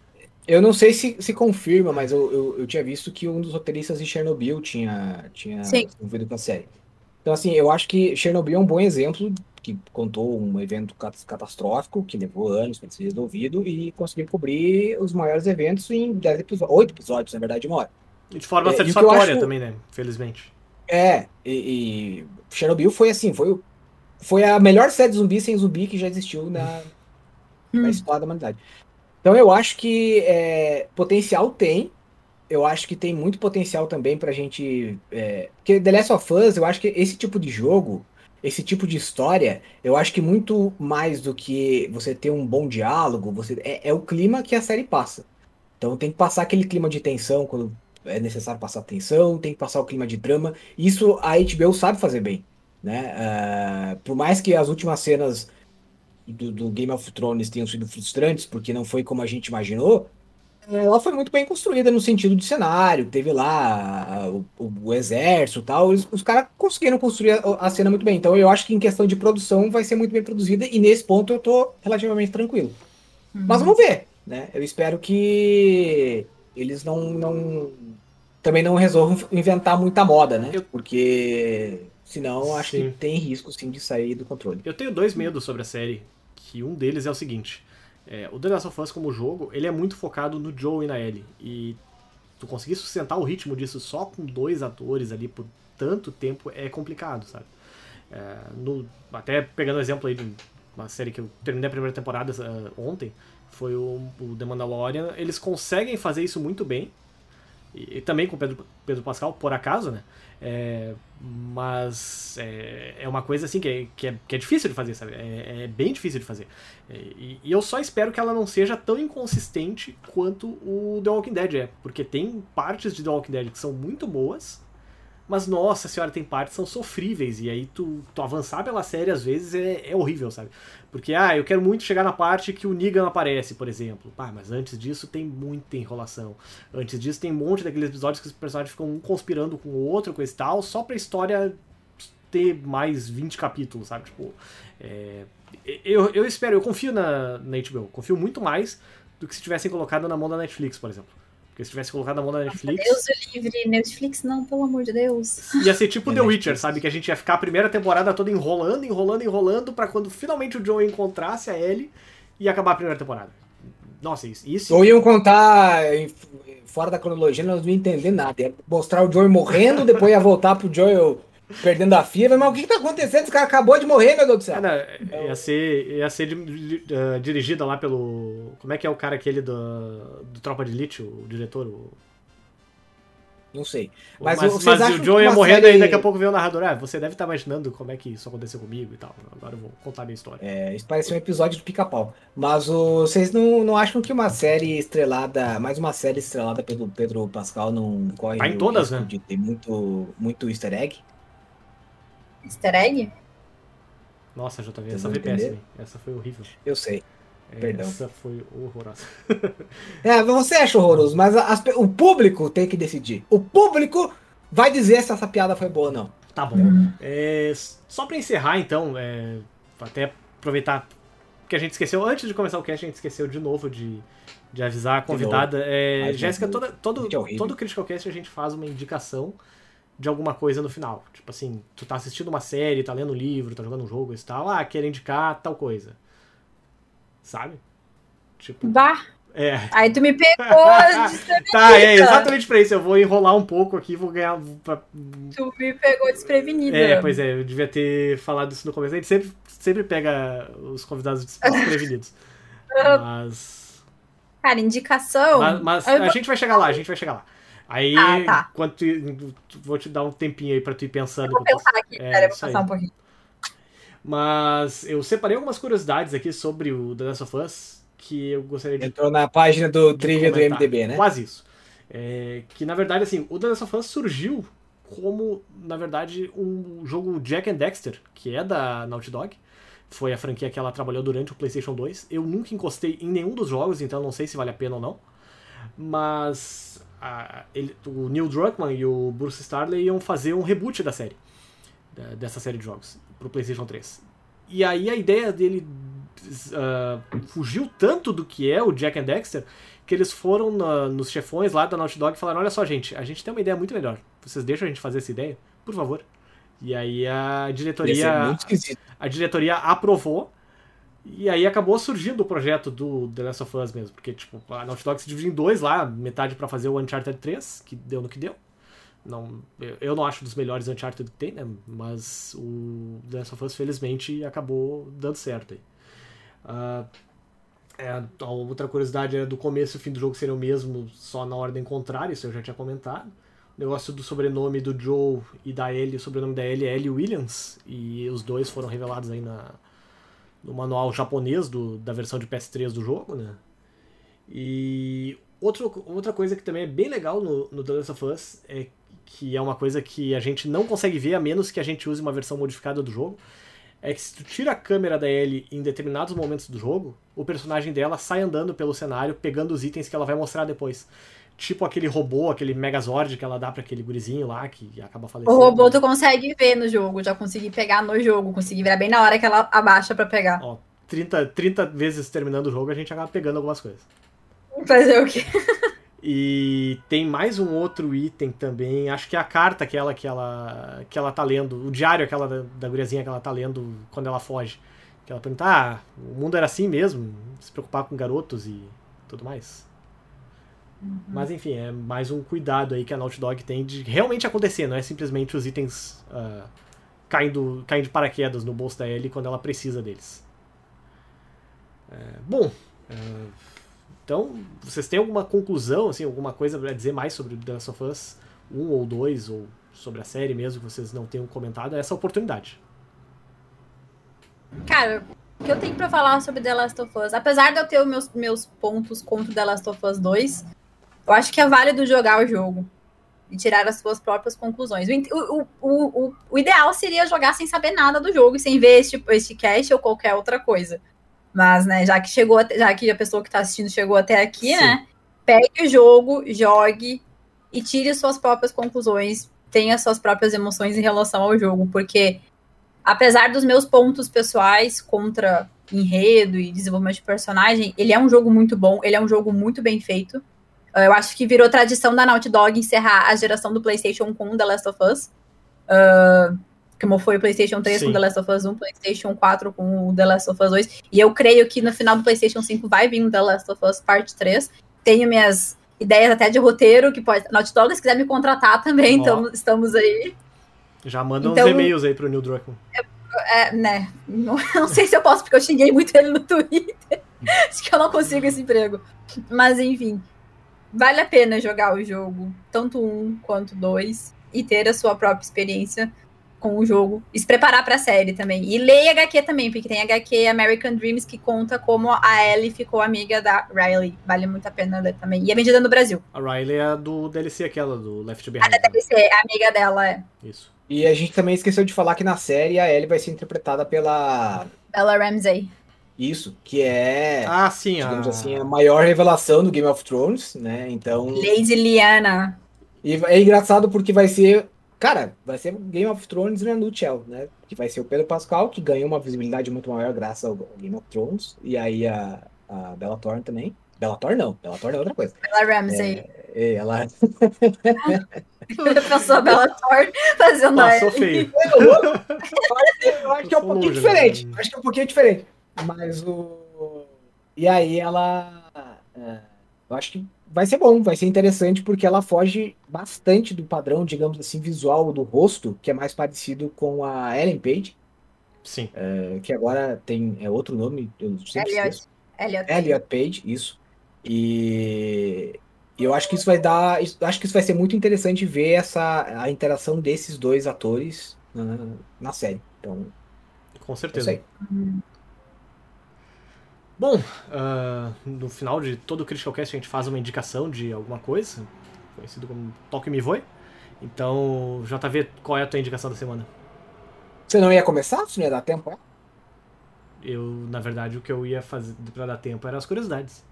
Eu não sei se, se confirma, mas eu, eu, eu tinha visto que um dos roteiristas de Chernobyl tinha, tinha Sim. se envolvido com a série. Então, assim, eu acho que Chernobyl é um bom exemplo que contou um evento cat- catastrófico que levou anos para ser resolvido e conseguiu cobrir os maiores eventos em 10 episódios, 8 episódios, na verdade, uma hora. E de forma É, satisfatória acho- também, né? Felizmente. É, e, e Chernobyl foi assim, foi, o- foi a melhor série de zumbi sem zumbi que já existiu na, na Hum. história da humanidade. Então eu acho que é, potencial tem. Eu acho que tem muito potencial também pra gente. É, porque The Last of Us, eu acho que esse tipo de jogo, esse tipo de história, eu acho que muito mais do que você ter um bom diálogo, você é, é o clima que a série passa. Então tem que passar aquele clima de tensão quando é necessário passar tensão, tem que passar o clima de drama. Isso a HBO sabe fazer bem, né? Ah, por mais que as últimas cenas do, do Game of Thrones tenham sido frustrantes, porque não foi como a gente imaginou, ela foi muito bem construída no sentido de cenário, teve lá o, o- o exército e tal, eles- os caras conseguiram construir a, a cena muito bem. Então eu acho que em questão de produção vai ser muito bem produzida, e nesse ponto eu tô relativamente tranquilo. Mas vamos ver, né? Eu espero que eles não, não também não resolvam inventar muita moda, né? Eu- Porque senão acho Sim. que tem risco sim de sair do controle. Eu tenho dois medos sobre a série, que um deles é o seguinte. é, o The Last of Us como jogo, ele é muito focado no Joe e na Ellie. E tu conseguir sustentar o ritmo disso só com dois atores ali por tanto tempo é complicado, sabe? É, no- até pegando o exemplo aí de uma série que eu terminei a primeira temporada ah, ontem, foi o, o The Mandalorian. Eles conseguem fazer isso muito bem. E, e também com o Pedro, Pedro Pascal, por acaso, né? É, mas é, é uma coisa assim que é, que, é, que é difícil de fazer, sabe? É, é bem difícil de fazer. É, E, e eu só espero que ela não seja tão inconsistente quanto o The Walking Dead é. Porque tem partes de The Walking Dead que são muito boas, mas nossa senhora, tem partes que são sofríveis. E aí tu, tu avançar pela série às vezes é, é horrível, sabe? Porque, ah, eu quero muito chegar na parte que o Negan aparece, por exemplo. Pá, mas antes disso tem muita enrolação. Antes disso tem um monte daqueles episódios que os personagens ficam um conspirando com o outro, com esse tal, só pra história ter mais 20 capítulos, sabe? Tipo, é, eu, eu espero, eu confio na, na HBO, confio muito mais do que se tivessem colocado na mão da Netflix, por exemplo. Porque se tivesse colocado na mão da Netflix, Deus o livre, Netflix não, pelo amor de Deus. ia ser tipo É [laughs] The Witcher, sabe? Que a gente ia ficar a primeira temporada toda enrolando, enrolando, enrolando, pra quando finalmente o Joe encontrasse a Ellie e acabar a primeira temporada. Nossa, isso. isso Ou iam contar fora da cronologia, nós não iam entender nada. Ia mostrar o Joel morrendo, depois ia voltar pro Joel perdendo a fibra. Mas o que, que tá acontecendo? Esse cara acabou de morrer, meu Deus do céu. É, né, ia ser, ia ser eh, dirigida lá pelo. Como é que é o cara aquele do, do Tropa de Elite, o diretor? O, Não sei. mas Mas mas, vocês acham o Joe ia morrendo série- e daqui a pouco veio o narrador. Ah, você deve estar imaginando como é que isso aconteceu comigo e tal. Agora eu vou contar a minha história. É, isso parece um episódio do pica-pau. Mas o- vocês não, não acham que uma série estrelada, mais uma série estrelada pelo Pedro Pascal não corre Tá em todas, né? de ter muito, muito easter egg? Easter egg? Nossa, JV, essa foi péssima. Essa foi horrível. Eu sei. Perdão. Essa foi horrorosa. [laughs] É, você acha horroroso, mas as o público tem que decidir. O público vai dizer se essa piada foi boa ou não. Tá bom. É, só pra encerrar, então, é, até aproveitar que a gente esqueceu, antes de começar o cast, a gente esqueceu de novo de, de avisar a convidada. É, Jéssica, toda, todo, é todo Critical Cast a gente faz uma indicação de alguma coisa no final. Tipo assim, tu tá assistindo uma série, tá lendo um livro, tá jogando um jogo e tal, ah, quer indicar tal coisa. Sabe? Tipo. Bah, É. aí tu me pegou. [laughs] Tá, é exatamente pra isso. Eu vou enrolar um pouco aqui, vou ganhar. pra- Tu me pegou desprevenida. É, pois é, eu devia ter falado isso no começo. A gente sempre, sempre pega os convidados des- [laughs] desprevenidos. Mas. Cara, indicação. Mas, mas a vou- gente vai chegar lá, a gente vai chegar lá. Aí, Ah, tá. quando tu, vou te dar um tempinho aí pra tu ir pensando. Vou enquanto- pensar aqui, É, pera, eu vou pensar aí. um pouquinho. Mas eu separei algumas curiosidades aqui sobre o The Last of Us que eu gostaria de Entrou na página do Trivia do. MDB, né? Quase isso. É, que na verdade, assim, o The Last of Us surgiu como, na verdade, um jogo Jack and Dexter, que é da Naughty Dog. Foi a franquia que ela trabalhou durante o PlayStation 2. Eu nunca encostei em nenhum dos jogos, então não sei se vale a pena ou não. Mas a- ele- o Neil Druckmann e o Bruce Starley iam fazer um reboot da série, dessa série de jogos, pro PlayStation 3. E aí a ideia dele ah, fugiu tanto do que é o Jack and Dexter que eles foram na- nos chefões lá da Naughty Dog e falaram: Olha só, gente, a gente tem uma ideia muito melhor. Vocês deixam a gente fazer essa ideia? Por favor. E aí a diretoria, a diretoria aprovou. E aí acabou surgindo o projeto do The Last of Us mesmo. Porque, tipo, a Naughty Dog se dividiu em dois lá, metade pra fazer o Uncharted 3, que deu no que deu. Não, eu- não acho dos melhores Uncharted que tem, né? Mas o The Last of Us, felizmente, acabou dando certo aí. Ah, é, outra curiosidade era do começo e fim do jogo serem o mesmo, só na ordem contrária, isso eu já tinha comentado. O negócio do sobrenome do Joe e da Ellie, o sobrenome da Ellie é Ellie Williams, e os dois foram revelados aí na, no manual japonês do, da versão de PS3 do jogo, né? E outro, outra coisa que também é bem legal no, no The Last of Us é que é uma coisa que a gente não consegue ver a menos que a gente use uma versão modificada do jogo. É que se tu tira a câmera da Ellie em determinados momentos do jogo, o personagem dela sai andando pelo cenário, pegando os itens que ela vai mostrar depois. Tipo aquele robô, aquele Megazord que ela dá pra aquele gurizinho lá, que acaba O falecendo. robô tu consegue ver no jogo, já consegui pegar no jogo, consegui virar bem na hora que ela abaixa pra pegar. Ó, 30, 30 vezes terminando o jogo, a gente acaba pegando algumas coisas. Fazer o quê? [laughs] E tem mais um outro item também, acho que é a carta que ela, que ela, que ela tá lendo, o diário aquela da, da guriazinha que ela tá lendo quando ela foge. Que ela pergunta, ah, o mundo era assim mesmo, se preocupar com garotos e tudo mais. Mas enfim, é mais um cuidado aí que a Naughty Dog tem de realmente acontecer, não é simplesmente os itens ah, caindo, caindo de paraquedas no bolso da Ellie quando ela precisa deles. É, bom, é, então, vocês têm alguma conclusão, assim, alguma coisa pra dizer mais sobre The Last of Us 1 ou 2, ou sobre a série mesmo que vocês não tenham comentado? É essa oportunidade. Cara, o que eu tenho pra falar sobre The Last of Us? Apesar de eu ter os meus, meus pontos contra The Last of Us 2, eu acho que é válido jogar o jogo e tirar as suas próprias conclusões. O, o, o, o, ideal seria jogar sem saber nada do jogo e sem ver este, este cast ou qualquer outra coisa. Mas, né, já que chegou, já que a pessoa que tá assistindo chegou até aqui, Sim. né? Pegue o jogo, jogue e tire suas próprias conclusões, tenha suas próprias emoções em relação ao jogo, porque apesar dos meus pontos pessoais contra enredo e desenvolvimento de personagem, ele é um jogo muito bom, ele é um jogo muito bem feito. Eu acho que virou tradição da Naughty Dog encerrar a geração do PlayStation com The Last of Us. Uh, como foi o PlayStation 3 Sim. com The Last of Us 1, PlayStation 4 com o The Last of Us 2. E eu creio que no final do PlayStation 5 vai vir um The Last of Us Parte 3. Tenho minhas ideias até de roteiro, que pode. Naughty Dog, se quiser me contratar também, Ó. então estamos aí. Já manda Então- uns e-mails aí pro Neil Druckmann. É, né? Não, [laughs] não sei se eu posso, porque eu xinguei muito ele no Twitter. [laughs] Acho que eu não consigo esse emprego. Mas, enfim. Vale a pena jogar o jogo, tanto um quanto dois, e ter a sua própria experiência com o jogo. E se preparar pra série também. E leia HQ também, porque tem HQ American Dreams que conta como a Ellie ficou amiga da Riley. Vale muito a pena ler também. E é vendida no Brasil. A Riley é a do DLC aquela, do Left Behind. A deve ser a amiga dela, é. Isso. E a gente também esqueceu de falar que na série a Ellie vai ser interpretada pela. Bella Ramsey. Isso, que é, Ah, sim, a... digamos assim, a maior revelação do Game of Thrones, né? Então. Lady Liana. E é engraçado porque vai ser. Cara, vai ser Game of Thrones na nutshell, né? Que vai ser o Pedro Pascal, que ganhou uma visibilidade muito maior graças ao Game of Thrones. E aí a, a Bella Thorne também. Bella Thorne não, Bella Thorne é outra coisa. Bella Ramsey. É, Ela. [laughs] Pensou a Bela Thorne fazendo a Passou Ellie. feio. [laughs] Eu acho que é um pouquinho diferente. né? Acho que é um pouquinho diferente. Mas o. E aí ela. é, Eu acho que vai ser bom, vai ser interessante, porque ela foge bastante do padrão, digamos assim, visual do rosto, que é mais parecido com a Ellen Page, Sim. é, que agora tem é outro nome, eu sempre Elliot. esqueço. Elliot. Elliot Page, isso. E, e eu acho que isso vai dar. Acho que isso vai ser muito interessante ver essa a interação desses dois atores na, na série. Então, Com é certeza. Bom, ah, no final de todo o Critical Cast a gente faz uma indicação de alguma coisa, conhecido como Toque Me Voe. Então, JV, qual é a tua indicação da semana? Você não ia começar? Se não ia dar tempo? é? Eu, na verdade, o que eu ia fazer pra dar tempo eram as curiosidades.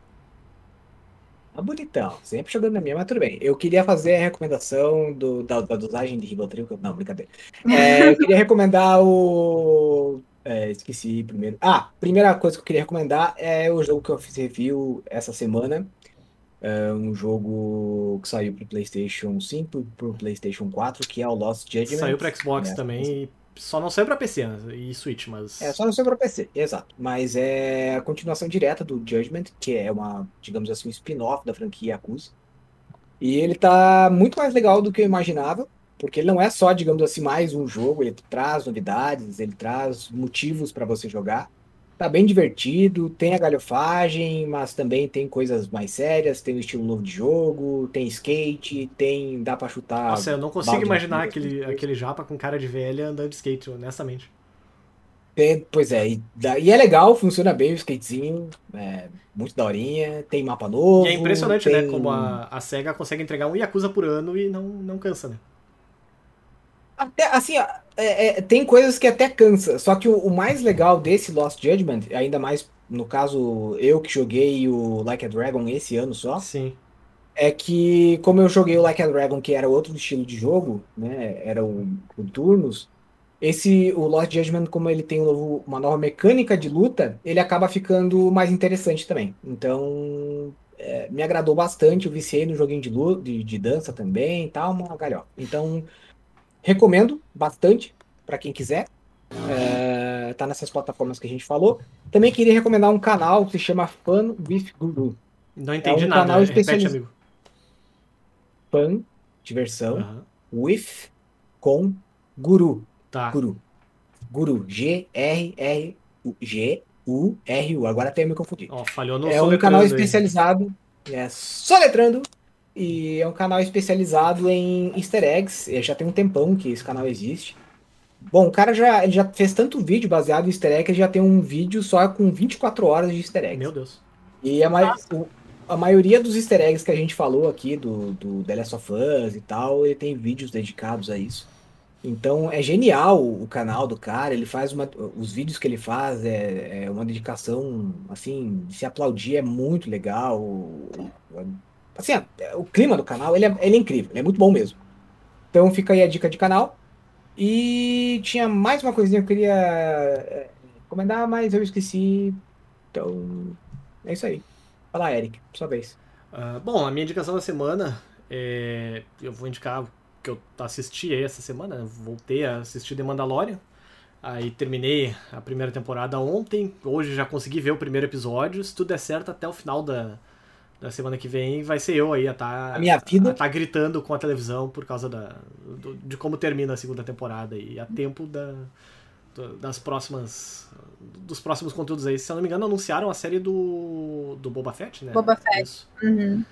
Ah, bonitão. Sempre jogando na minha, mas tudo bem. Eu queria fazer a recomendação do, da, da dosagem de eu- Não, brincadeira. É, eu queria recomendar o. é, esqueci primeiro. Ah, primeira coisa que eu queria recomendar é o jogo que eu fiz review essa semana. É um jogo que saiu pro PlayStation 5 e pro PlayStation 4, que é o Lost Judgment. Saiu pra Xbox É, também, só não saiu pra PC né, e Switch, mas. É, só não saiu pra PC, exato. Mas é a continuação direta do Judgment, que é uma, digamos assim, um spin-off da franquia Yakuza. E ele tá muito mais legal do que eu imaginava, porque ele não é só, digamos assim, mais um jogo, ele traz novidades, ele traz motivos pra você jogar. Tá bem divertido, tem a galhofagem, mas também tem coisas mais sérias, tem o estilo novo de jogo, tem skate, tem. dá pra chutar. Nossa, eu não consigo imaginar aquele, aquele japa com cara de velha andando de skate, honestamente. Tem- pois é, e, e é legal, funciona bem o skatezinho, é muito daorinha, tem mapa novo. E é impressionante, né? tem- Como a, a SEGA consegue entregar um Yakuza por ano e não, não cansa, né? Até, assim, é- é, tem coisas que até cansa, só que o, o mais legal desse Lost Judgment, ainda mais no caso eu que joguei o Like a Dragon esse ano só, Sim. é que como eu joguei o Like a Dragon, que era outro estilo de jogo, né, era o por turnos, esse, o Lost Judgment, como ele tem um novo- uma nova mecânica de luta, ele acaba ficando mais interessante também. Então, é, me agradou bastante, eu viciei no joguinho de, lu- de, de dança também, e tal, uma galhofa. Então, recomendo bastante para quem quiser. É, tá nessas plataformas que a gente falou. Também queria recomendar um canal que se chama Fun with Guru. Não entendi um nada. canal Repete, especializ- amigo. Fun, diversão, Aham. with, com, guru. Tá. Guru. Guru. G-R-R-U-G-U-R-U. Agora até eu me confundi. Ó, falhou no É um canal aí. especializado. É soletrando. E é um canal especializado em easter eggs. É, Já tem um tempão que esse canal existe. Bom, o cara já, já fez tanto vídeo baseado em easter egg que ele já tem um vídeo só com 24 horas de easter eggs. Meu Deus. E a, ma- o- a maioria dos easter eggs que a gente falou aqui, do, do The Last of Us e tal, ele tem vídeos dedicados a isso. Então é genial o canal do cara, ele faz uma. Os vídeos que ele faz é, é uma dedicação, assim, se aplaudir, é muito legal. Assim, o clima do canal, ele é, ele é incrível, ele é muito bom mesmo. Então fica aí a dica de canal. E tinha mais uma coisinha que eu queria é, recomendar, mas eu esqueci. Então, é isso aí. Fala, Eric, sua vez. Ah, bom, a minha indicação da semana é. Eu vou indicar que eu assisti essa semana. né? Voltei a assistir The Mandalorian. Aí terminei a primeira temporada ontem. Hoje já consegui ver o primeiro episódio. Se tudo der certo, até o final da, da semana que vem vai ser eu aí a estar A minha vida. tá gritando com a televisão por causa da, do- de como termina a segunda temporada e a tempo da, das próximas dos próximos conteúdos aí. Se eu não me engano, anunciaram a série do, do Boba Fett, né? Boba Fett. Isso. Uhum.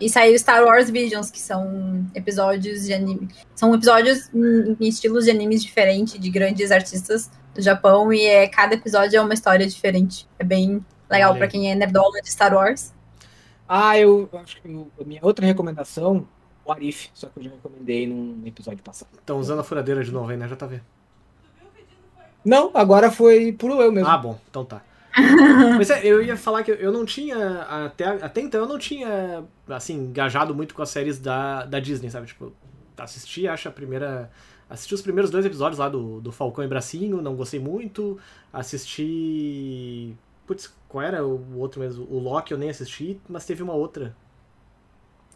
E saiu Star Wars Visions, que são episódios de anime. São episódios em em estilos de animes diferentes, de grandes artistas do Japão, e é, cada episódio é uma história diferente. É bem legal aí. quem é nerdola de Star Wars. Ah, eu acho que eu- a minha outra recomendação, o Arif, só que eu já recomendei num episódio passado. Estão usando a furadeira de novo aí, né? Já tá vendo. Não, agora foi por eu mesmo. Ah, bom, então tá. [laughs] Mas é, eu ia falar que eu não tinha, até, até então eu não tinha, assim, engajado muito com as séries da, da Disney, sabe? Tipo, assisti, acho, a primeira. Assisti os primeiros dois episódios lá do, do Falcão e Bracinho, não gostei muito. Assisti. Putz, qual era o outro mesmo? O Loki eu nem assisti, mas teve uma outra.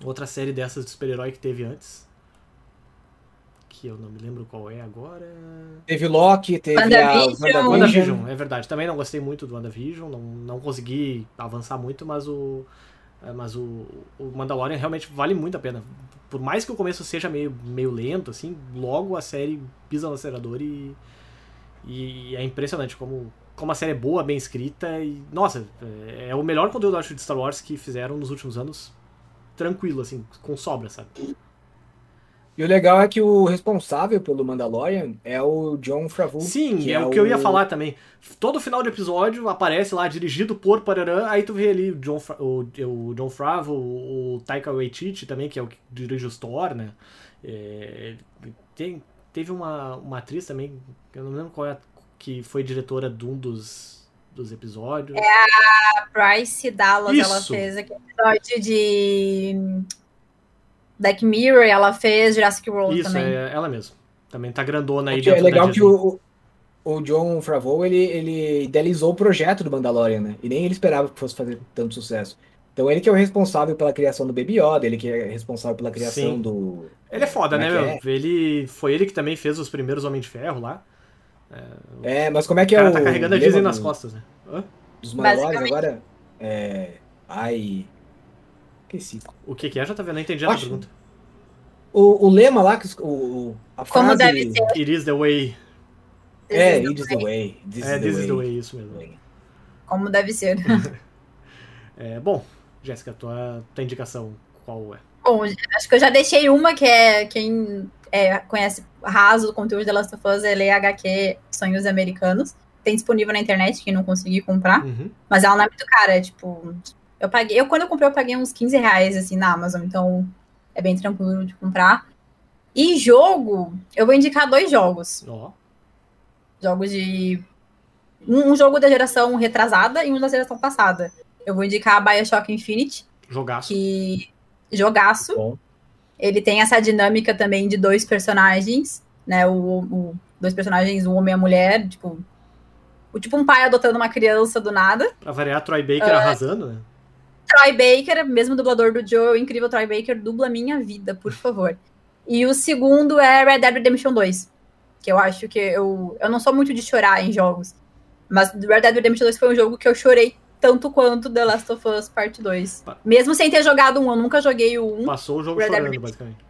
Outra série dessas de super-herói que teve antes. Que eu não me lembro qual é agora. Teve Loki, teve a WandaVision. WandaVision. WandaVision, é verdade. Também não gostei muito do WandaVision, não, não consegui avançar muito, mas o. é, Mas o, o Mandalorian realmente vale muito a pena. Por mais que o começo seja meio, meio lento, assim, logo a série pisa no acelerador e. E é impressionante como, como a série é boa, bem escrita e. Nossa, é, é o melhor conteúdo, acho, de Star Wars que fizeram nos últimos anos. Tranquilo, assim, com sobra, sabe? E o legal é que o responsável pelo Mandalorian é o John Favreau. Sim, que é, o que eu ia falar também. Todo final de episódio aparece lá, dirigido por Pararã, aí tu vê ali o John, o, o John Favreau, o Taika Waititi também, que é o que dirige o Thor, né? É, tem, teve uma, uma atriz também, que eu não lembro qual é, a- que foi diretora de um dos, dos episódios. A Bryce Dallas, ela Isso. fez aquele episódio de Black Mirror, ela fez Jurassic World Isso, também. é ela mesmo. Também tá grandona aí é dentro da legal que o, o John Favreau, ele, ele idealizou o projeto do Mandalorian, né? E nem ele esperava que fosse fazer tanto sucesso. Então ele que é o responsável pela criação do Baby Yoda, ele que é responsável pela criação Sim. do... Ele é foda, Como né, é meu? Ele, foi ele que também fez os primeiros Homem de Ferro lá. É, mas como é que O é cara o... tá carregando a lema Disney nas costas, né? Hã? Dos Mandalorians agora? É... Ai... Esqueci. O que que é, já tá vendo? Não entendi a pergunta. O, o lema lá, que o, a Como frase... deve ser. It is the way. É, This it is the way. This é, is this the is the way. way, isso mesmo. Como deve ser. [laughs] É, bom, Jéssica, tua, tua indicação qual é? Bom, acho que eu já deixei uma que é quem é, conhece raso do conteúdo de The Last of Us, é ler HQ Sonhos Americanos. Tem disponível na internet, quem não conseguir comprar. Uhum. Mas ela não é muito cara, é tipo. Eu paguei. Eu, quando eu comprei, eu paguei uns 15 reais assim na Amazon, então é bem tranquilo de comprar. E jogo, eu vou indicar dois jogos. Ó, Jogos de. Um, um jogo da geração retrasada e um da geração passada. Eu vou indicar a Bioshock Infinite, jogaço. que. Jogaço. Bom. Ele tem essa dinâmica também de dois personagens, né? O, o- dois personagens, o homem e a mulher, tipo. O, tipo um pai adotando uma criança do nada. Pra variar, Troy Baker Ah. arrasando, né? Troy Baker, mesmo dublador do Joe, o incrível Troy Baker, dubla minha vida, por favor. E o segundo é Red Dead Redemption 2. Que eu acho que eu. Eu não sou muito de chorar em jogos. Mas Red Dead Redemption 2 foi um jogo que eu chorei tanto quanto The Last of Us Part 2. Pa- Mesmo sem ter jogado um, eu nunca joguei o 1. Passou o jogo Red chorando, basicamente.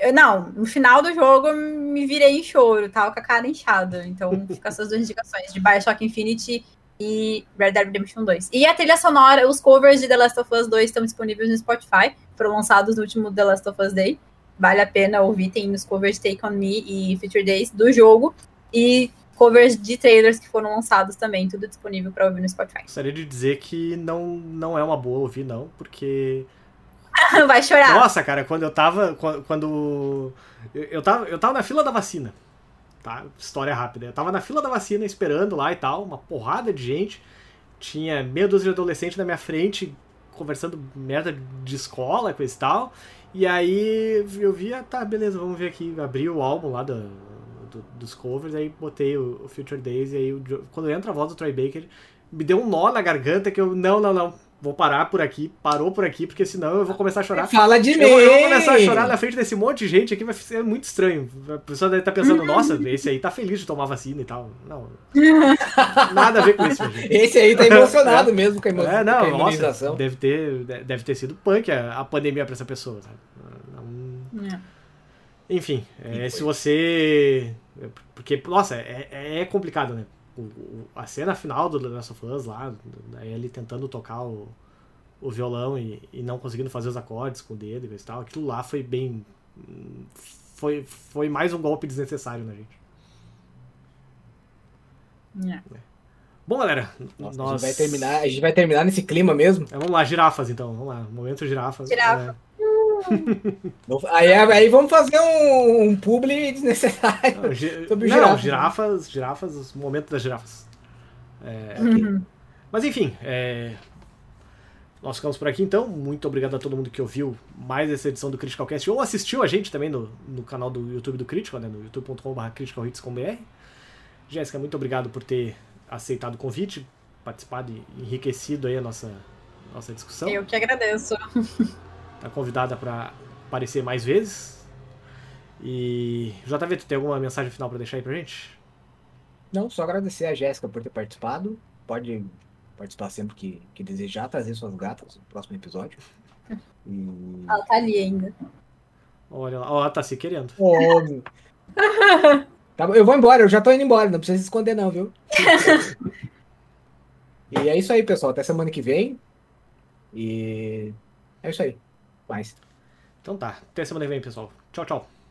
Eu- Não, no final do jogo eu me virei em choro, tava com a cara inchada. Então [laughs] fica essas duas indicações, de Bioshock Infinity e Red Dead Redemption 2. E a trilha sonora, os covers de The Last of Us 2 estão disponíveis no Spotify, foram lançados no último The Last of Us Day. Vale a pena ouvir, tem os covers Take On Me e Future Days do jogo. E covers de trailers que foram lançados também, tudo disponível para ouvir no Spotify. Gostaria de dizer que não, não é uma boa ouvir, não, porque. [laughs] Vai chorar. Nossa, cara, quando eu tava. Quando. Eu, tava, eu tava na fila da vacina. Tá? História rápida. Eu tava na fila da vacina esperando lá e tal, uma porrada de gente. Tinha meia dúzia de adolescente na minha frente conversando merda de escola, coisa e tal. E aí eu vi, ah, tá, beleza, vamos ver aqui. Abri o álbum lá do, do- dos covers, aí botei o, o Future Days, e aí o quando entra a voz do Troy Baker, me deu um nó na garganta que eu, não, não, não, vou parar por aqui, parou por aqui, porque senão eu vou começar a chorar. Fala de mim! Eu, eu vou começar a chorar na frente desse monte de gente aqui, vai ser muito estranho. A pessoa deve estar pensando, nossa, esse aí tá feliz de tomar vacina e tal. Não. [laughs] Nada a ver com isso, gente. Esse aí tá emocionado mesmo com a, imo- É, com a não, imunização. nossa, deve ter, deve ter sido punk a, a pandemia pra essa pessoa, sabe? Não- É. enfim, é, se você. Porque, nossa, é, é- é complicado, né? O- o- a cena final do The Last of Us lá, aí ele tentando tocar o, o violão e, e não conseguindo fazer os acordes com o dedo e tal, aquilo lá foi bem. Foi, foi mais um golpe desnecessário na gente. É. Bom, galera, Nossa, nós. a, gente vai terminar, a gente vai terminar nesse clima mesmo. É, vamos lá, girafas então, vamos lá. Momento girafas. Girafa. [laughs] Aí, aí vamos fazer um, um publi desnecessário. É, não, gi- Sobre não, girafas. girafas, girafas, os momentos das girafas. É, Uhum. Mas enfim, é, nós ficamos por aqui então. Muito obrigado a todo mundo que ouviu mais essa edição do Critical Cast ou assistiu a gente também no, no canal do YouTube do Critical, né, no youtube.com.br criticalhits.com.br. Jéssica, muito obrigado por ter aceitado o convite, participado e enriquecido aí a nossa, nossa discussão. Eu que agradeço. [laughs] Tá convidada para aparecer mais vezes. E JV, tu tem alguma mensagem final para deixar aí pra gente? Não, só agradecer a Jéssica por ter participado. Pode participar sempre que, que desejar, trazer suas gatas no próximo episódio. E... Ela tá ali ainda. Olha lá, ó, ela tá se querendo. Ô, [laughs] Tá bom, eu vou embora, eu já tô indo embora, não precisa se esconder não, viu? [laughs] e é isso aí, pessoal. Até semana que vem. E é isso aí. Mais. Então tá, até semana que vem, pessoal. Tchau, tchau.